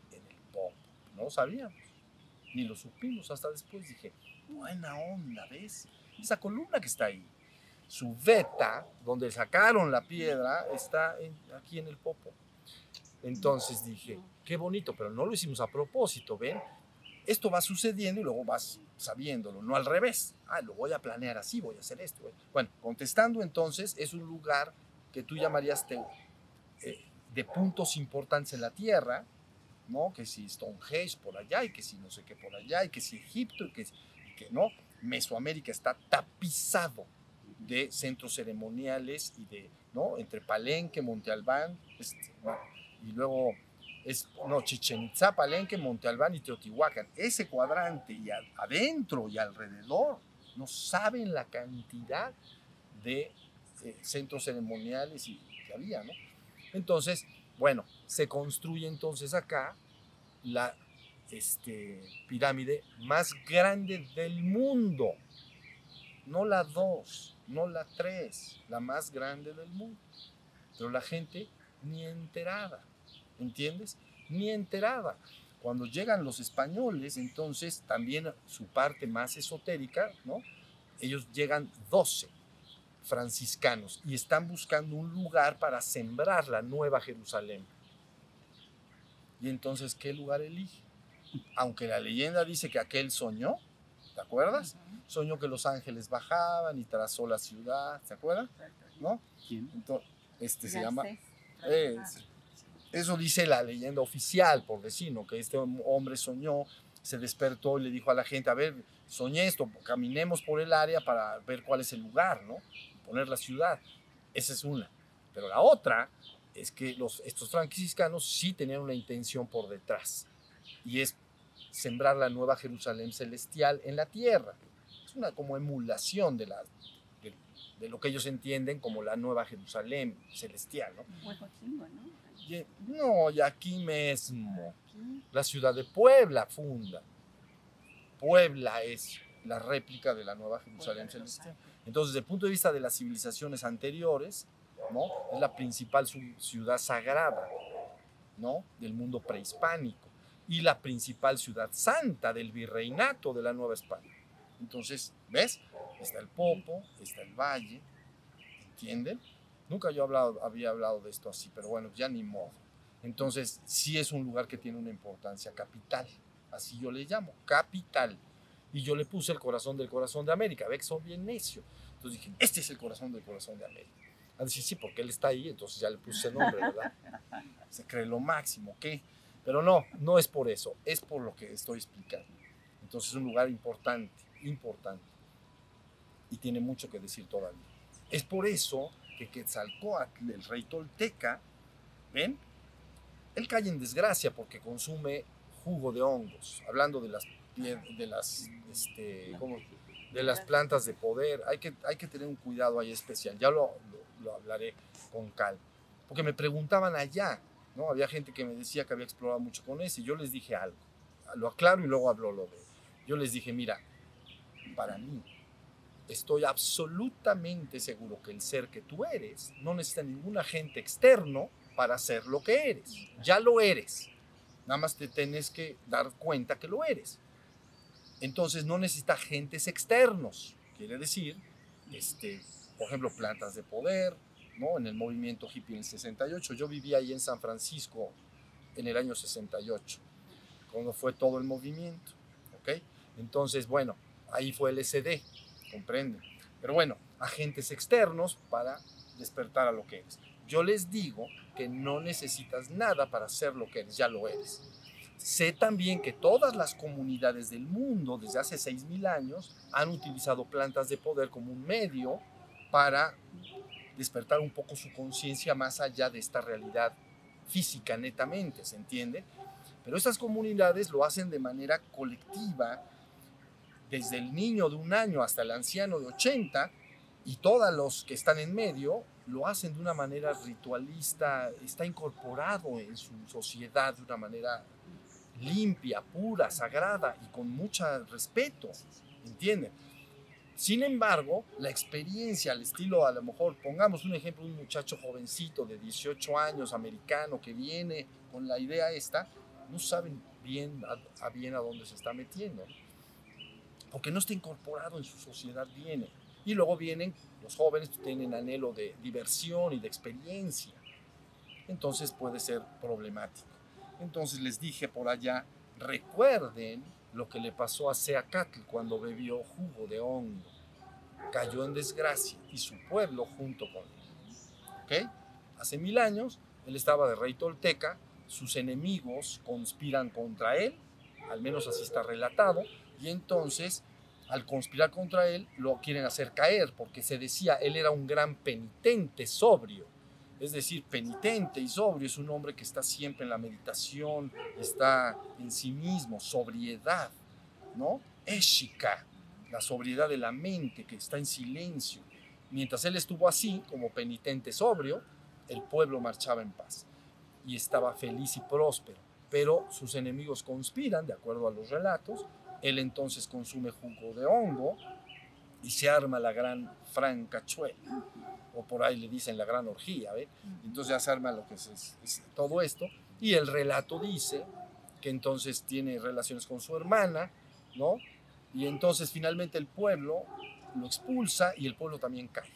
no sabíamos, ni lo supimos. Hasta después dije, buena onda, ¿ves? Esa columna que está ahí, su veta, donde sacaron la piedra, está aquí en el popo. Entonces dije, qué bonito, pero no lo hicimos a propósito, ¿ven? Esto va sucediendo y luego vas sabiéndolo, no al revés. Ah, lo voy a planear así, voy a hacer esto. Bueno, contestando entonces, es un lugar que tú llamarías eh, de puntos importantes en la Tierra, ¿no? Que si Stonehenge por allá y que si no sé qué por allá y que si Egipto y que, que no. Mesoamérica está tapizado de centros ceremoniales y de, ¿no? Entre Palenque, Monte Albán, este, y luego es, no, Chichen Itza, Palenque, Monte Albán y Teotihuacán. Ese cuadrante y adentro y alrededor, no saben la cantidad de eh, centros ceremoniales y, que había, ¿no? Entonces, bueno, se construye entonces acá la este, pirámide más grande del mundo. No la dos, no la tres, la más grande del mundo. Pero la gente ni enterada, ¿entiendes? Ni enterada. Cuando llegan los españoles, entonces también su parte más esotérica, ¿no? Ellos llegan 12 franciscanos y están buscando un lugar para sembrar la nueva Jerusalén. Y entonces, ¿qué lugar elige? Aunque la leyenda dice que aquel soñó, ¿te acuerdas? Soñó que los ángeles bajaban y trazó la ciudad, ¿se acuerdan? ¿No? ¿Quién? Entonces, este se llama... eso dice la leyenda oficial, por decir, ¿no? Que este hombre soñó, se despertó y le dijo a la gente, a ver, soñé esto, caminemos por el área para ver cuál es el lugar, ¿no? Poner la ciudad. Esa es una. Pero la otra es que los, estos franciscanos sí tenían una intención por detrás, y es sembrar la nueva Jerusalén celestial en la tierra. Es una como emulación de, la, de, lo que ellos entienden como la nueva Jerusalén celestial. ¿no? Y, no, y aquí mismo, la ciudad de Puebla funda. Puebla es la réplica de la nueva Jerusalén celestial. Entonces, desde el punto de vista de las civilizaciones anteriores, es la principal ciudad sagrada. Del mundo prehispánico y la principal ciudad santa del virreinato de la Nueva España. Entonces, ¿ves? Está el Popo, está el Valle, ¿entienden? Nunca yo hablado, había hablado de esto así, pero bueno, ya ni modo. Entonces, sí es un lugar que tiene una importancia capital, así yo le llamo, capital. Y yo le puse el corazón del corazón de América, ve que bien necio. Entonces dije, este es el corazón del corazón de América. A decir, sí, porque él está ahí, entonces ya le puse nombre, ¿verdad? Se cree lo máximo, ¿qué? Pero no, no es por eso, es por lo que estoy explicando. Entonces es un lugar importante, importante. Y tiene mucho que decir todavía. Es por eso que Quetzalcoatl, el rey tolteca, ¿ven? Él cae en desgracia porque consume jugo de hongos, hablando de las, de las, este, ¿cómo? de las plantas de poder. Hay que, hay que tener un cuidado ahí especial. Ya lo, lo- lo hablaré con calma. Porque me preguntaban allá, ¿no? Había gente que me decía que había explorado mucho con ese. Y yo les dije algo. Lo aclaro y luego hablo lo de. Yo les dije, mira, para mí, estoy absolutamente seguro que el ser que tú eres no necesita ningún agente externo para ser lo que eres. Ya lo eres. Nada más te tienes que dar cuenta que lo eres. Entonces no necesita agentes externos. Quiere decir, este, por ejemplo, plantas de poder, ¿no? En el movimiento hippie en el 68. Yo vivía ahí en San Francisco en el año 68, cuando fue todo el movimiento, ¿ok? Entonces, bueno, ahí fue el SD, comprende. Pero bueno, agentes externos para despertar a lo que eres. Yo les digo que no necesitas nada para ser lo que eres, ya lo eres. Sé también que todas las comunidades del mundo desde hace 6.000 años han utilizado plantas de poder como un medio para despertar un poco su conciencia más allá de esta realidad física netamente, ¿se entiende? Pero estas comunidades lo hacen de manera colectiva, desde el niño de un año hasta el anciano de 80, y todos los que están en medio lo hacen de una manera ritualista, está incorporado en su sociedad de una manera limpia, pura, sagrada y con mucho respeto, ¿entienden? Sin embargo, la experiencia al estilo, a lo mejor, pongamos un ejemplo, un muchacho jovencito de 18 años, americano, que viene con la idea esta, no saben bien a, a bien a dónde se está metiendo, porque no está incorporado en su sociedad, viene. Y luego vienen los jóvenes que tienen anhelo de diversión y de experiencia. Entonces puede ser problemático. Entonces les dije por allá, recuerden lo que le pasó a Seacatl cuando bebió jugo de hongo. Cayó en desgracia y su pueblo junto con él. ¿Ok? Hace mil años él estaba de rey tolteca, sus enemigos conspiran contra él, al menos así está relatado, y entonces al conspirar contra él lo quieren hacer caer porque se decía él era un gran penitente sobrio. Es decir, penitente y sobrio es un hombre que está siempre en la meditación, está en sí mismo, sobriedad, ¿no? Éshika, la sobriedad de la mente que está en silencio. Mientras él estuvo así, como penitente sobrio, el pueblo marchaba en paz y estaba feliz y próspero. Pero sus enemigos conspiran, de acuerdo a los relatos, él entonces consume jugo de hongo y se arma la gran francachuela, o por ahí le dicen la gran orgía, ¿ve? Entonces ya se arma lo que es, es- es todo esto, y el relato dice que entonces tiene relaciones con su hermana, ¿no? Y entonces finalmente el pueblo lo expulsa y el pueblo también cae.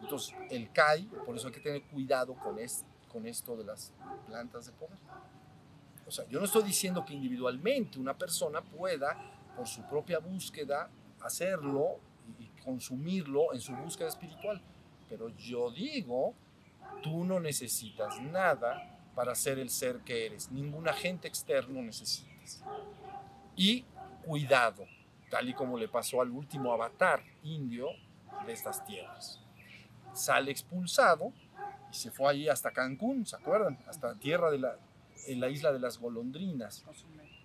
Entonces él cae, por eso hay que tener cuidado con, es- con esto de las plantas de poder. O sea, yo no estoy diciendo que individualmente una persona pueda, por su propia búsqueda, hacerlo y y consumirlo en su búsqueda espiritual. Pero yo digo, tú no necesitas nada para ser el ser que eres. Ningún agente externo necesitas. Y cuidado, tal y como le pasó al último avatar indio de estas tierras. Sale expulsado y se fue allí hasta Cancún, ¿se acuerdan? Hasta tierra de la, en la isla de las golondrinas,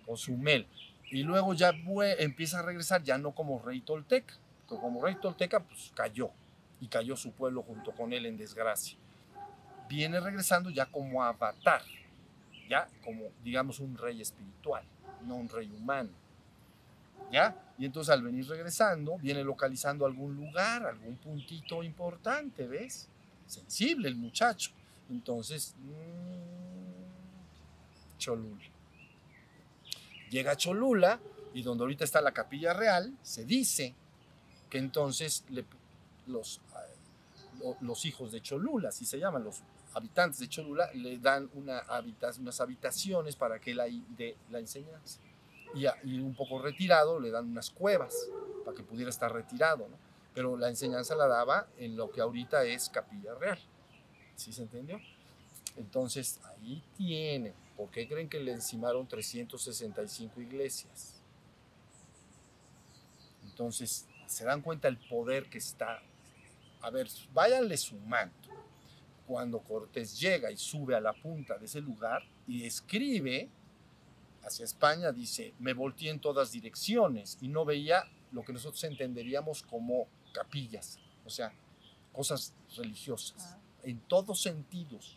Cozumel. Y luego ya empieza a regresar, ya no como rey tolteca, como rey tolteca, pues cayó, y cayó su pueblo junto con él en desgracia. Viene regresando ya como avatar, ya como, digamos, un rey espiritual, no un rey humano. ¿Ya? Y entonces al venir regresando, viene localizando algún lugar, algún puntito importante, ¿ves? Sensible el muchacho. Entonces, mm, Cholula. Llega Cholula y donde ahorita está la capilla real, se dice que entonces los, lo- los hijos de Cholula, así se llaman, los habitantes de Cholula le dan unas habitaciones para que él ahí dé la enseñanza. Y, un poco retirado le dan unas cuevas para que pudiera estar retirado. Pero la enseñanza la daba en lo que ahorita es Capilla Real. ¿Sí se entendió? Entonces, ahí tiene. ¿Por qué creen que le encimaron 365 iglesias? Entonces, se dan cuenta el poder que está. A ver, váyanle sumando. Cuando Cortés llega y sube a la punta de ese lugar y escribe hacia España, dice, me volteé en todas direcciones y no veía lo que nosotros entenderíamos como capillas, o sea, cosas religiosas, en todos sentidos.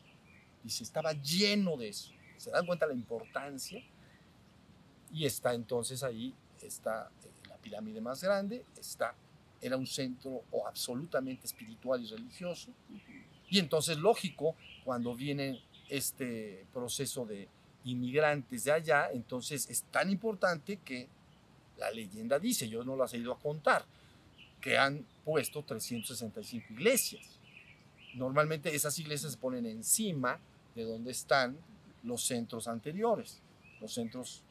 Dice, estaba lleno de eso. ¿Se dan cuenta la importancia? Y está entonces ahí, está eh, la pirámide más grande, está, era un centro absolutamente espiritual y religioso. Y entonces, lógico, cuando viene este proceso de inmigrantes de allá, entonces es tan importante que la leyenda dice, yo no las he ido a contar, que han puesto 365 iglesias. Normalmente esas iglesias se ponen encima de donde están los centros anteriores, los centros,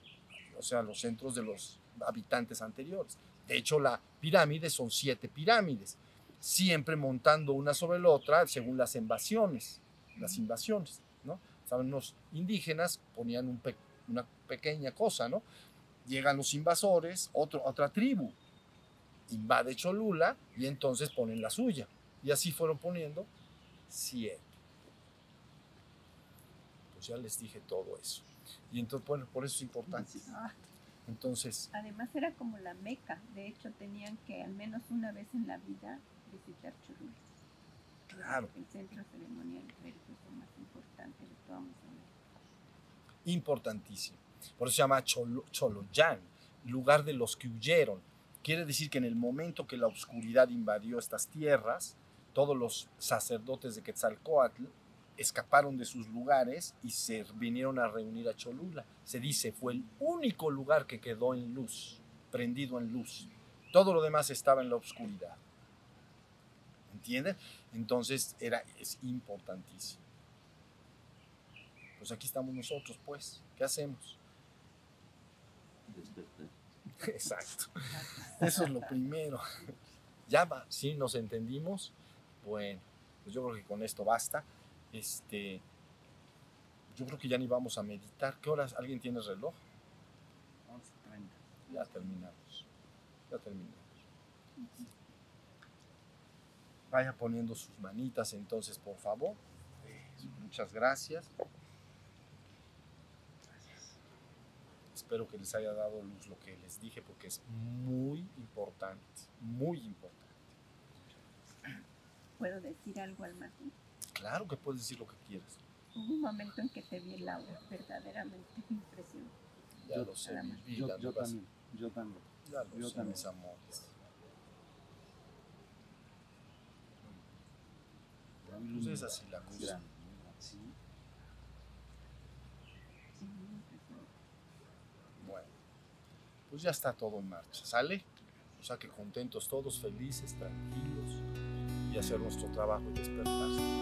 o sea, los centros de los habitantes anteriores. De hecho, la pirámide son siete pirámides, siempre montando una sobre la otra según las invasiones, las invasiones, ¿no? Saben, los indígenas ponían un pe- una pequeña cosa, ¿no? Llegan los invasores, otro, otra tribu, invade Cholula y entonces ponen la suya. Y así fueron poniendo siete. Pues ya les dije todo eso. Y entonces, bueno, por eso es importante. Entonces, además era como la meca. De hecho, tenían que al menos una vez en la vida visitar Cholula. claro, El centro ceremonial religioso más importante de toda Mesoamérica. importantísimo. Por eso se llama Cholo- Choloyán, lugar de los que huyeron. Quiere decir que en el momento que la oscuridad invadió estas tierras, todos los sacerdotes de Quetzalcoatl escaparon de sus lugares y se vinieron a reunir a Cholula. Se dice, fue el único lugar que quedó en luz, prendido en luz. Todo lo demás estaba en la oscuridad. ¿Entienden? Entonces era, es importantísimo. Pues aquí estamos nosotros, pues. ¿Qué hacemos? Despertar. Exacto. Eso es lo primero. Ya va, sí, nos entendimos. Bueno, pues yo creo que con esto basta. Este, yo creo que ya ni vamos a meditar. ¿Qué horas? ¿Alguien tiene reloj? 11:30. Ya terminamos. Ya terminamos. Vaya poniendo sus manitas entonces, por favor. Muchas gracias. Espero que les haya dado luz lo que les dije porque es muy importante, muy importante. ¿Puedo decir algo al margen? Claro que puedes decir lo que quieras. Hubo un momento en que te vi, Laura, verdaderamente me impresionó. Ya Yo- lo sé, vida, Yo, yo también, yo también. Ya lo yo sé, también. mis amores. Muy Pues es así la cosa. sí. Bueno, pues ya está todo en marcha, ¿sale? O sea que contentos todos, felices, tranquilos y hacer nuestro trabajo y despertar.